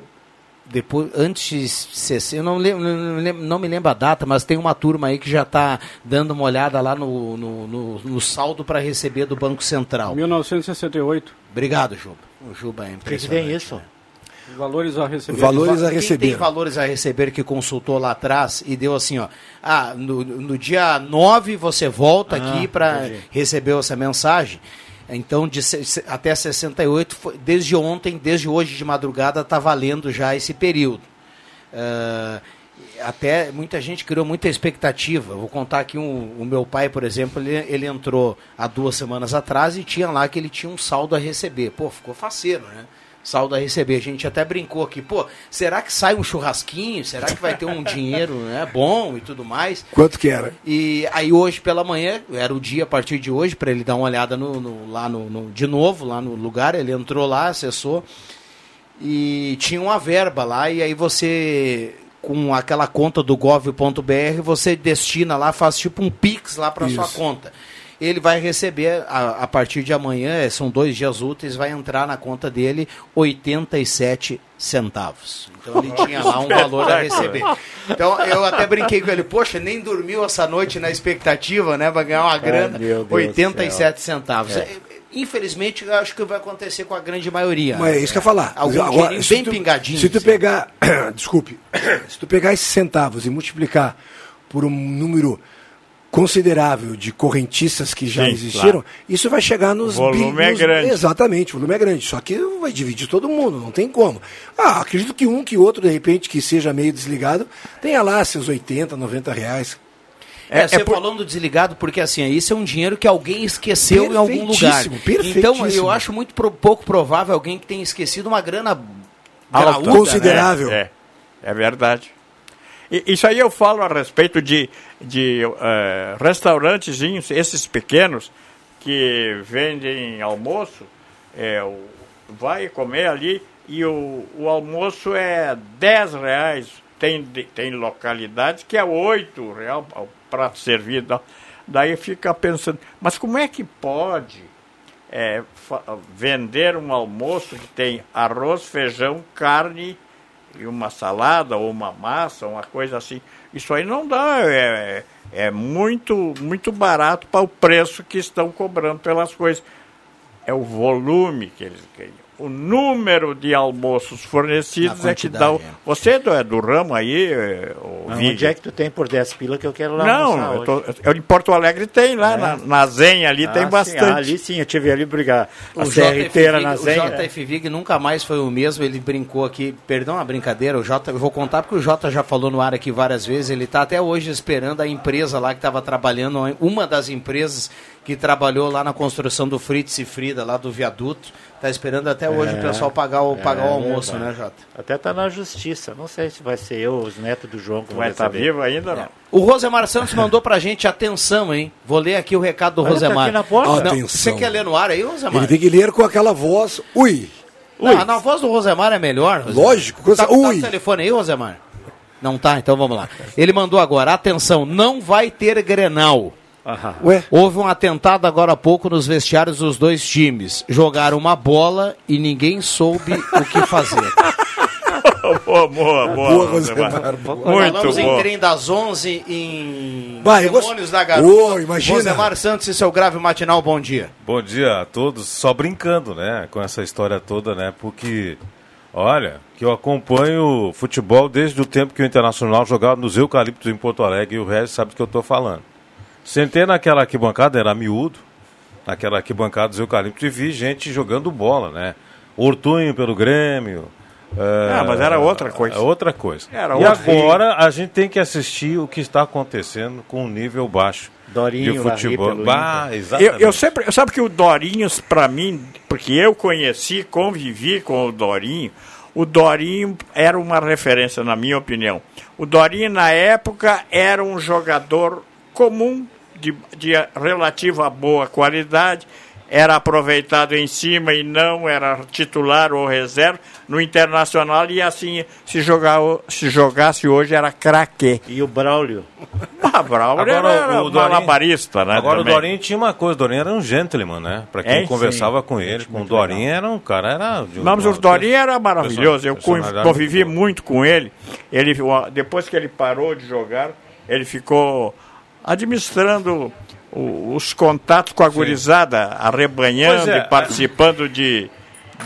depois, antes de 60, eu não, lembro, não, me lembro a data, mas tem uma turma aí que já está dando uma olhada lá no, no, no- no saldo para receber do Banco Central. 1968. Obrigado, Juba. O Juba é O que, impressionante. tem isso? Valores a receber. Quem tem valores a receber que consultou lá atrás e deu assim, ó. Ah, no, no dia 9 você volta Ah, aqui para receber essa mensagem. Então, de até 68, foi- desde ontem, desde hoje de madrugada, está valendo já esse período. Ah, até muita gente criou muita expectativa. Vou contar aqui um, o meu pai, por exemplo, ele, ele entrou há duas semanas atrás e tinha lá que ele tinha um saldo a receber. Pô, ficou faceiro, né? Saldo a receber. A gente até brincou aqui, pô, será que sai um churrasquinho? Será que vai ter um dinheiro né, bom e tudo mais? Quanto que era? E aí hoje pela manhã, era o dia a partir de hoje, para ele dar uma olhada no, no- lá no, no- de novo, lá no lugar, ele entrou lá, acessou e tinha uma verba lá, e aí você, com aquela conta do gov.br, você destina lá, faz tipo um Pix lá para sua conta. Ele vai receber, a, a partir de amanhã, eh, são dois dias úteis, vai entrar na conta dele 87 centavos. Então ele tinha lá um valor a receber. Então eu até brinquei com ele, poxa, nem dormiu essa noite na expectativa, né? Vai ganhar uma grana, meu Deus 87 do centavos. É. É, Infelizmente, eu acho que vai acontecer com a grande maioria. Mas é isso que eu ia falar. Algum Agora, se bem tu- pingadinho. Se tu assim. pegar, desculpe, se tu pegar esses centavos e multiplicar por um número considerável de correntistas que já Sim, existiram, claro. isso vai chegar nos... O volume bi- é nos- grande. Exatamente, o volume é grande. Só que vai dividir todo mundo, não tem como. Ah, acredito que um que outro, de repente, que seja meio desligado, tenha lá seus 80, 90 reais. É, você falando desligado, porque assim, isso é um dinheiro que alguém esqueceu em algum lugar. Perfeitíssimo, Então, eu acho muito pro- pouco provável alguém que tenha esquecido uma grana Alta. graúda, Considerável. É, é verdade. Isso aí eu falo a respeito de, de eh, restaurantezinhos, esses pequenos, que vendem almoço, é, vai comer ali e o, o almoço é 10 reais. Tem, tem localidades que é 8 reais o prato servido. Daí fica pensando, mas como é que pode é, vender um almoço que tem arroz, feijão, carne e uma salada ou uma massa, uma coisa assim. Isso aí não dá, é, é muito, muito barato para o preço que estão cobrando pelas coisas. É o volume que eles ganham. O número de almoços fornecidos é que dá. O... quantidade, Você é do, é do ramo aí, é, o Vig? onde é que tu tem por 10 pila que eu quero lá Não, eu tô- eu- em Porto Alegre tem lá, É? na, na Zenha ali Ah, tem sim, bastante. ali sim, eu tive ali brigar. A O serra inteira na o Zenha. JF Vig nunca mais foi o mesmo, ele brincou aqui, perdão a brincadeira, o J, eu vou contar porque o Jota já falou no ar aqui várias vezes, ele está até hoje esperando a empresa lá que estava trabalhando, uma das empresas que trabalhou lá na construção do Fritz e Frida, lá do viaduto, está esperando até hoje o É, pessoal pagar o, pagar o é almoço, verdade. né, Jota? Até tá na justiça. Não sei se vai ser eu, os netos do João que vão Mas tá vivo ainda não? O Rosemar Santos mandou pra gente atenção, hein? Vou ler aqui o recado do Olha, tá Rosemar. aqui na porta. Não, Atenção. você quer ler no ar aí, Rosemar? Ele tem que ler com aquela voz. Ui! Não, na voz do Rosemar é melhor. Rosemar. Lógico, coisa- Tá, tá ui. o telefone aí, Rosemar? Não tá? Então vamos lá. Ele mandou agora, atenção, não vai ter Grenal. Ué? Houve um atentado agora há pouco nos vestiários dos dois times. Jogaram uma bola e ninguém soube o que fazer. boa, boa, boa. Boa, Rosemar. Boa. Muito Falamos em bom. trem das 11 em Vai, eu gosto- Demônios da Garoa. Ô, imagina. Rosemar Santos e seu grave matinal, bom dia. Bom dia a todos. Só brincando, né, com essa história toda, né, porque, olha, que eu acompanho futebol desde o tempo que o Internacional jogava nos Eucaliptos em Porto Alegre e o Regis sabe do que eu estou falando. Sentei naquela arquibancada, era miúdo, naquela arquibancada dos eucaliptos e vi gente jogando bola, né? Ortunho pelo Grêmio. Ah, mas era outra coisa. É outra coisa. Era e outra- agora a gente tem que assistir o que está acontecendo com um nível baixo Dorinho, de futebol. Bah. Eu, eu sempre, eu sabe que o Dorinho, para mim, porque eu conheci, convivi com o Dorinho, o Dorinho era uma referência, na minha opinião. O Dorinho, na época, era um jogador comum, de, de relativa boa qualidade, era aproveitado em cima e não era titular ou reserva no Internacional e assim se, jogar, se jogasse hoje era craque. E o Braulio? Ah, Braulio Agora, era o Dorinho- malabarista, né? Agora também. o Dorinho tinha uma coisa, o Dorinho era um gentleman, né? Pra quem É, sim. conversava com ele, com o Dorinho era um cara, era... de Não, mas o Dorinho era maravilhoso. Eu convivi muito com ele. ele. Depois que ele parou de jogar, ele ficou administrando o- os contatos com a gurizada, arrebanhando Pois é, e participando de,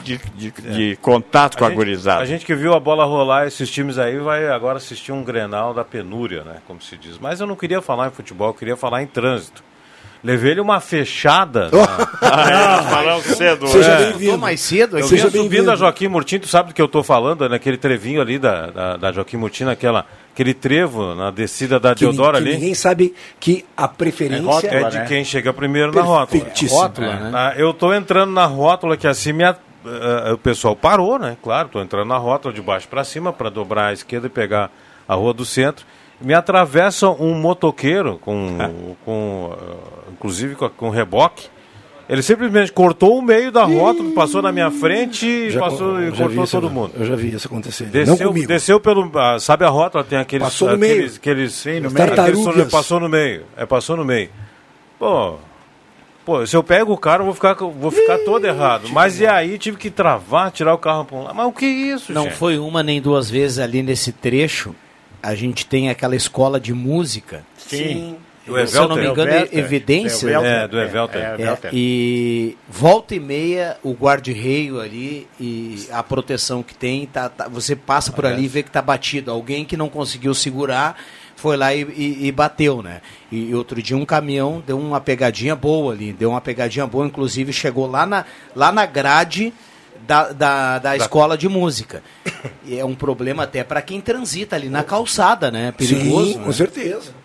de, de, de contato com a, gente- gurizada. A gente que viu a bola rolar, esses times aí, vai agora assistir um Grenal da penúria, né? Como se diz. Mas eu não queria falar em futebol, eu queria falar em trânsito. Levei ele uma fechada. Ah, é, falamos cedo. Seja né? bem-vindo. mais cedo Eu vinha subindo a Joaquim Murtinho, tu sabe do que eu tô falando? Naquele trevinho ali da, da, da Joaquim Murtinho, aquela, aquele trevo na descida da Que, Deodoro que ali. ninguém sabe que a preferência É de quem chega primeiro na rótula. Rótula, É. né? Ah, Eu tô entrando na rótula que assim me ah, o pessoal parou, né? Claro, tô entrando na rótula de baixo para cima para dobrar à esquerda e pegar a rua do centro. Me atravessa um motoqueiro com, com ah, inclusive com, com reboque. Ele simplesmente cortou o meio da rótula, passou na minha frente e Já passou e cortou isso, todo mundo. Eu já vi isso acontecer. Não Desceu, comigo. desceu pelo. ah, sabe a rótula? Tem aqueles. Passou no aqueles, meio. Aqueles, no aqueles meio. Sonu- passou no meio. É, passou no meio. Pô. Pô, se eu pego o cara, eu vou ficar, vou ficar todo errado. Mas e aí tive que travar, tirar o carro pra um lado. Mas o que é isso, Não gente? foi uma nem duas vezes ali nesse trecho. A gente tem aquela escola de música. Sim. Do Se eu não me Evelter. engano, Evelter. Evidência. É, Evelter. É, do Evelter. É, Evelter. e volta e meia, o guarda-reio ali e a proteção que tem, tá, tá- você passa por ali e vê que tá batido. Alguém que não conseguiu segurar foi lá e, e- e bateu, né? E, outro dia um caminhão deu uma pegadinha boa ali, deu uma pegadinha boa, inclusive chegou lá na, lá na grade da, da, da escola de música. E é um problema até para quem transita ali na calçada, né? Perigoso. Sim, né? com certeza.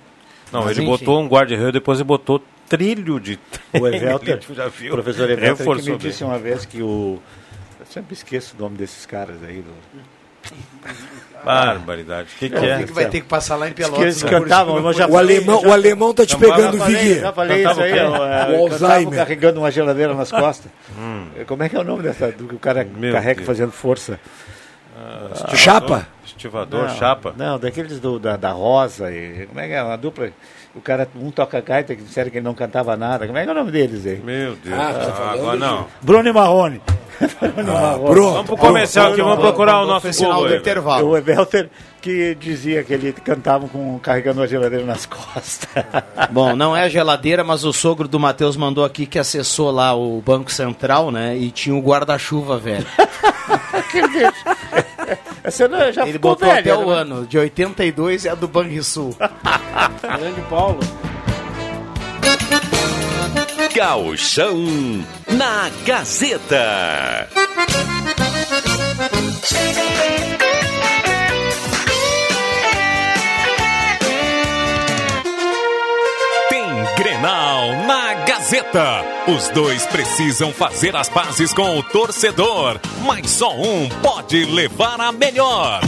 Não, Mas, ele enfim. botou um guarda-reio, depois ele botou trilho de. O Evelter, Tu já viu? o professor Evelter que me bem. disse uma vez que o... Eu sempre esqueço o nome desses caras aí. Do... Barbaridade. O que, que O é? que que vai ter que passar lá em Pelotas? eles né? cantavam, eu já O alemão, já- o alemão tá te pegando, Viguinha. Já falei isso aí, o é, cantavam Alzheimer. carregando uma geladeira nas costas. Hum. Como é que é o nome dessa do que o cara Meu carrega Deus. fazendo força? Ah, Chapa? Estivador, Não, chapa. Não, daqueles do, da, da Rosa. E, como é que é? Uma dupla. O cara, um toca gaita, que disseram que ele não cantava nada. Como é que é o nome deles aí? Meu Deus. Ah, tá Ah, falando agora não. Bruno e Marrone. Bruno Marrone. pronto. Vamos pro comercial aqui, vamos procurar o nosso sinal do intervalo. O Evelter que dizia que ele cantava com, carregando uma geladeira nas costas. Bom, não é a geladeira, mas o sogro do Matheus mandou aqui que acessou lá o Banco Central, né? E tinha o guarda-chuva, velho. Essa não- já Ele ficou botou velha, até o né? ano. De 82 é a do Banrisul. Grande Paulo. Gauchão na Gazeta. Gazeta. Os dois precisam fazer as pazes com o torcedor, mas só um pode levar a melhor.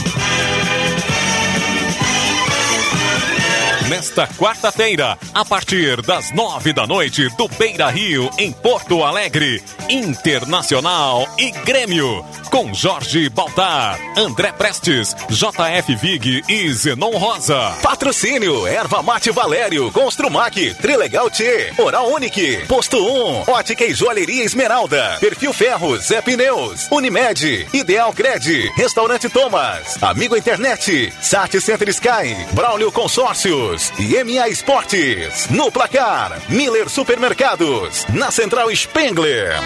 Nesta quarta-feira, a partir das nove da noite, do Beira Rio, em Porto Alegre, Internacional e Grêmio, com Jorge Baltar, André Prestes, JF Vig e Zenon Rosa. Patrocínio, Erva Mate Valério, Construmac, Trilegal T, Oral Unique, Posto 1, Ótica e Joalheria Esmeralda, Perfil Ferros, Zé Pneus, Unimed, Ideal Cred, Restaurante Thomas, Amigo Internet, Sat Center Sky, Braulio Consórcios e MA Esportes. No placar, Miller Supermercados, na Central Spengler.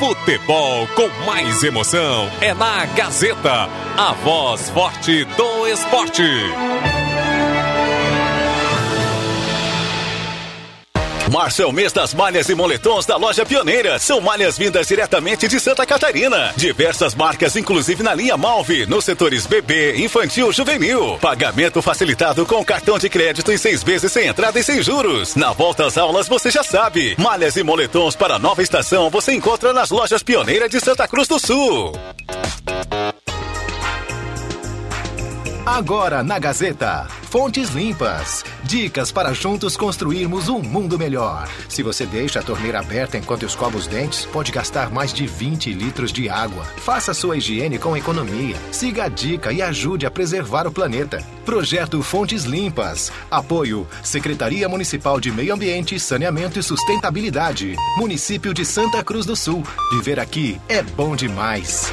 Futebol com mais emoção é na Gazeta, a voz forte do esporte. Março é o mês das malhas e moletons da loja Pioneira. São malhas vindas diretamente de Santa Catarina. Diversas marcas, inclusive na linha Malve, nos setores bebê, infantil, juvenil. Pagamento facilitado com cartão de crédito em seis vezes sem entrada e sem juros. Na volta às aulas, você já sabe. Malhas e moletons para nova estação você encontra nas lojas Pioneira de Santa Cruz do Sul. Agora na Gazeta. Fontes limpas. Dicas para juntos construirmos um mundo melhor. Se você deixa a torneira aberta enquanto escova os dentes, pode gastar mais de 20 litros de água. Faça sua higiene com economia. Siga a dica e ajude a preservar o planeta. Projeto Fontes Limpas. Apoio: Secretaria Municipal de Meio Ambiente, Saneamento e Sustentabilidade. Município de Santa Cruz do Sul. Viver aqui é bom demais.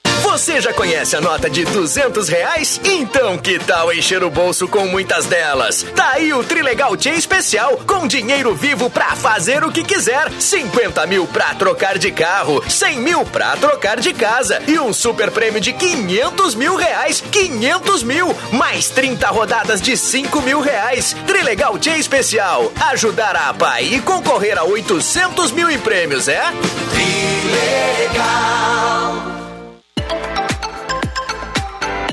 Você já conhece a nota de 200 reais? Então que tal encher o bolso com muitas delas? Tá aí o Trilegal Tia Especial, com dinheiro vivo pra fazer o que quiser. 50 mil pra trocar de carro, 100 mil pra trocar de casa e um super prêmio de 500 mil reais. 500 mil, mais 30 rodadas de 5 mil reais. Trilegal Tia Especial, ajudar a pai e concorrer a 800 mil em prêmios, é? Trilegal.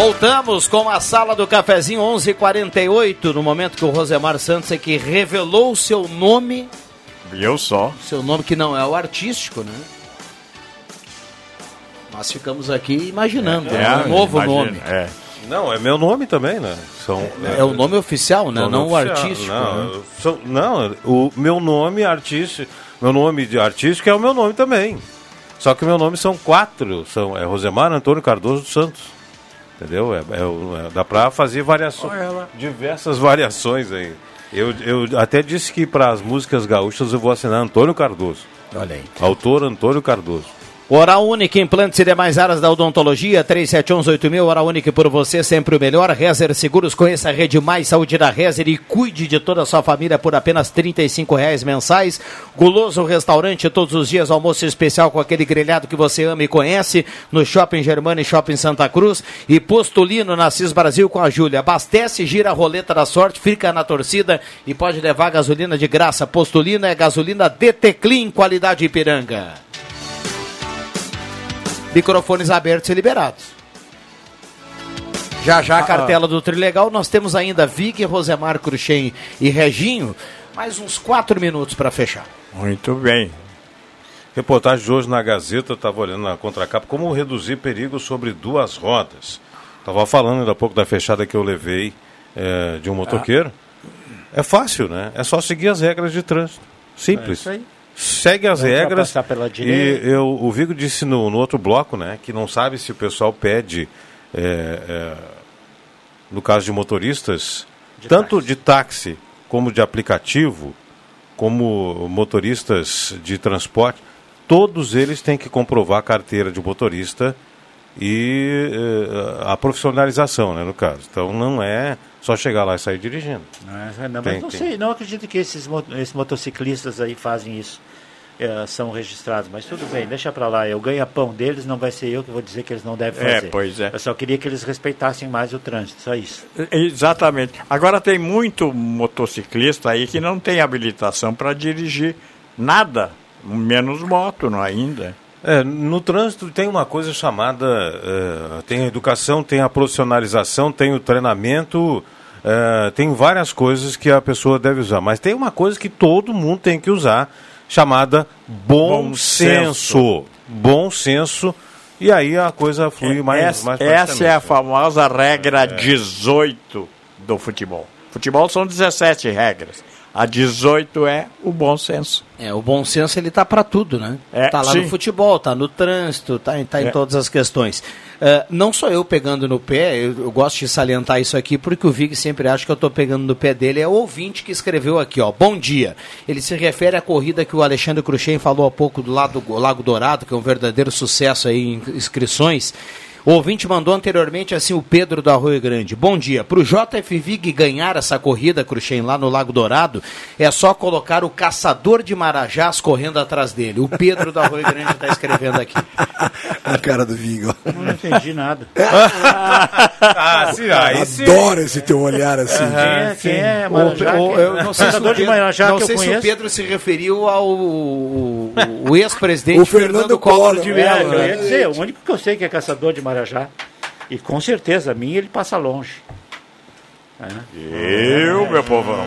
Voltamos com a sala do cafezinho 11:48 no momento que o Rosemar Santos é que revelou o seu nome. Viu só? Seu nome que não é o artístico, né? Nós ficamos aqui imaginando É, né? um novo imagino, nome. é. Não, é meu nome também, né? São, É o nome oficial, né? Nome Não o oficial, artístico. Não, né? eu sou- não, o meu nome artístico, meu nome de artístico é o meu nome também. Só que o meu nome são quatro, são é Rosemar Antônio Cardoso dos Santos. Entendeu? É, é é- dá pra fazer variações, diversas variações aí. Eu, eu até disse que para as músicas gaúchas eu vou assinar Antônio Cardoso. Olha aí. Autor Antônio Cardoso. Oral Unique, implantes e demais áreas da odontologia, 37118000, Oral Unique por você, sempre o melhor. Rezer Seguros, conheça a Rede Mais Saúde da Rezer e cuide de toda a sua família por apenas 35 reais mensais. Guloso Restaurante, todos os dias, almoço especial com aquele grelhado que você ama e conhece, no Shopping Germana e Shopping Santa Cruz. E Postulino, na CIS Brasil com a Júlia. Abastece, gira a roleta da sorte, fica na torcida e pode levar gasolina de graça. Postulino é gasolina DT Clean, qualidade Ipiranga. Microfones abertos e liberados. Já já a Ah, cartela do Trilegal, nós temos ainda Vig, Rosemar Cruxem e Reginho. Mais uns quatro minutos para fechar. Muito bem. Reportagem de hoje na Gazeta, estava olhando na contracapa, como reduzir perigo sobre duas rodas. Estava falando ainda há pouco da fechada que eu levei eh, de um motoqueiro. É fácil, né? É só seguir as regras de trânsito. Simples. É isso aí. Segue as Não regras. E eu, o Vigo disse no, no outro bloco, né, que não sabe se o pessoal pede, eh, eh, no caso de motoristas, tanto de táxi como de aplicativo, como motoristas de transporte, todos eles têm que comprovar a carteira de motorista e eh, a profissionalização, né, no caso. Então não é só chegar lá e sair dirigindo. Não, é- não, Tem- mas não tem. sei, não acredito que esses, esses motociclistas aí fazem isso. eh, são registrados, mas tudo bem, deixa pra lá. Eu ganho pão deles, não vai ser eu que vou dizer que eles não devem É, fazer. pois é. Eu só queria que eles respeitassem mais o trânsito, só isso. Exatamente. Agora tem muito motociclista aí que não tem habilitação para dirigir nada, menos moto não ainda. É, no trânsito tem uma coisa chamada. eh, tem a educação, tem a profissionalização, tem o treinamento, eh, tem várias coisas que a pessoa deve usar. Mas tem uma coisa que todo mundo tem que usar, chamada bom, Bom senso. senso. Bom senso. E aí a coisa flui mais, essa, mais essa é a praticamente. famosa regra 18 do futebol. Futebol são 17 regras. A 18 é o bom senso. É, o bom senso ele tá para tudo, né? É, tá lá sim. no futebol, tá no trânsito, tá, em- tá em É. todas as questões. Ah, não sou eu pegando no pé, eu, eu gosto de salientar isso aqui, porque o Vig sempre acha que eu tô pegando no pé dele. É o ouvinte que escreveu aqui, ó. Bom dia. Ele se refere à corrida que o Alexandre Cruxem falou há pouco do lado do Lago Dourado, que é um verdadeiro sucesso aí em inscrições. O ouvinte mandou anteriormente assim o Pedro do Arroio Grande. Bom dia. Para o JF Vig ganhar essa corrida, Cruxem, lá no Lago Dourado, é só colocar o caçador de marajás correndo atrás dele. O Pedro do Arroio Grande está escrevendo aqui. A cara do Vigo. Não entendi nada. ah, sim, aí sim. Adoro esse teu olhar assim. Quem é, quem é O- Marajá? o- Quem é? eu não sei se o Caçador de Pedro, Marajá não que eu sei se o. Pedro se referiu ao o, o ex-presidente O Fernando Fernando Collor de É, Mello. eu né? ia dizer, o único que eu sei que é caçador de Marajá. E com certeza, a mim ele passa longe. É. Eu, meu povão.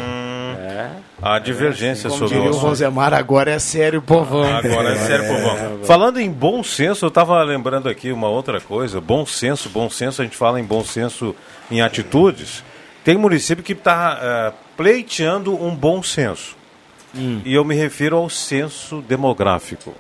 É. A divergência Como sobre diria o. Rosemar, agora é sério, povão. Agora é sério, povão. Falando em bom senso, eu estava lembrando aqui uma outra coisa. Bom senso, bom senso, a gente fala em bom senso em atitudes. Tem município que está pleiteando um bom senso. E eu me refiro ao censo demográfico.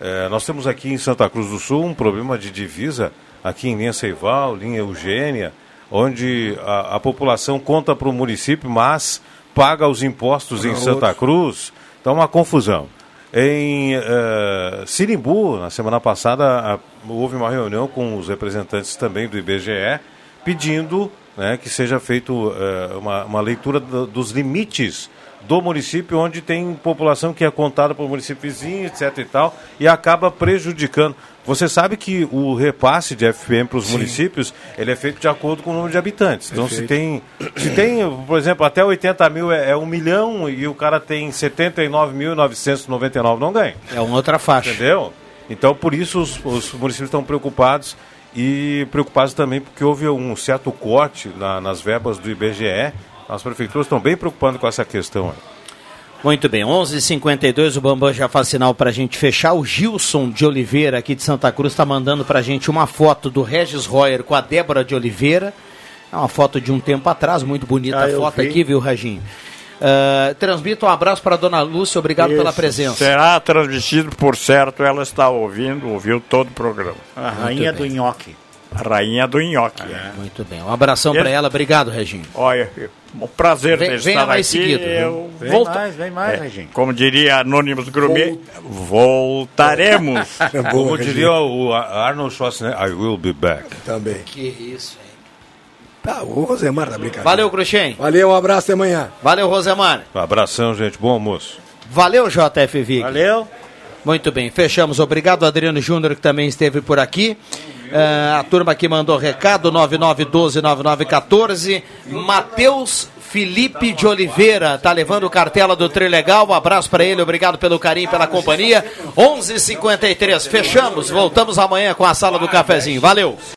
Eh, nós temos aqui em Santa Cruz do Sul um problema de divisa, aqui em linha Seival, linha Eugênia, onde a, a população conta para o município, mas paga os impostos em Para Santa outros. Cruz. Então, uma confusão. Em eh, Sirimbu, na semana passada, houve uma reunião com os representantes também do IBGE, pedindo né, que seja feito eh, uma, uma leitura do- dos limites do município, onde tem população que é contada por município vizinho, etc. e tal, e acaba prejudicando. Você sabe que o repasse de FPM para os municípios ele é feito de acordo com o número de habitantes. Então, se tem, se tem, por exemplo, até 80 mil é, é um milhão e o cara tem 79.999, não ganha. É uma outra faixa. Entendeu? Então, por isso, os, os municípios estão preocupados e preocupados também porque houve um certo corte na- nas verbas do IBGE. As prefeituras estão bem preocupadas com essa questão. aí. Muito bem, 11h52, o Bambam já faz sinal para a gente fechar. O Gilson de Oliveira, aqui de Santa Cruz, está mandando para a gente uma foto do Regis Royer com a Débora de Oliveira. É uma foto de um tempo atrás, muito bonita Ah, a foto vi. aqui, viu, Raginho? Ah, transmito um abraço para dona Lúcia, obrigado pela Isso. presença. Será transmitido, por certo, ela está ouvindo, ouviu todo o programa. A rainha do bem. nhoque. A rainha do nhoque. é. Muito bem, um abração para ela, obrigado, Reginho. Olha, um prazer Vem- ter venha estar mais aqui. seguido, eu Vem volta- mais, vem mais, É, Reginho. Como diria Anônimos Gourmet, voltaremos. Como diria o Ar- Arnold Schwarzenegger, I will be back. Também. Que isso, hein? Tá, o Rosemar da brincadeira. Valeu, Cruxem. Valeu, um abraço até amanhã. Valeu, Rosemar. Abração, gente. Bom almoço. Valeu, JF Vig. Valeu. Muito bem, fechamos. Obrigado, Adriano Júnior, que também esteve por aqui. Eh, a turma que mandou recado, 9912-9914. Matheus Felipe de Oliveira, tá levando cartela do Trilegal. Um abraço para ele, obrigado pelo carinho, pela companhia. 11:53 fechamos. Voltamos amanhã com a sala do cafezinho. Valeu.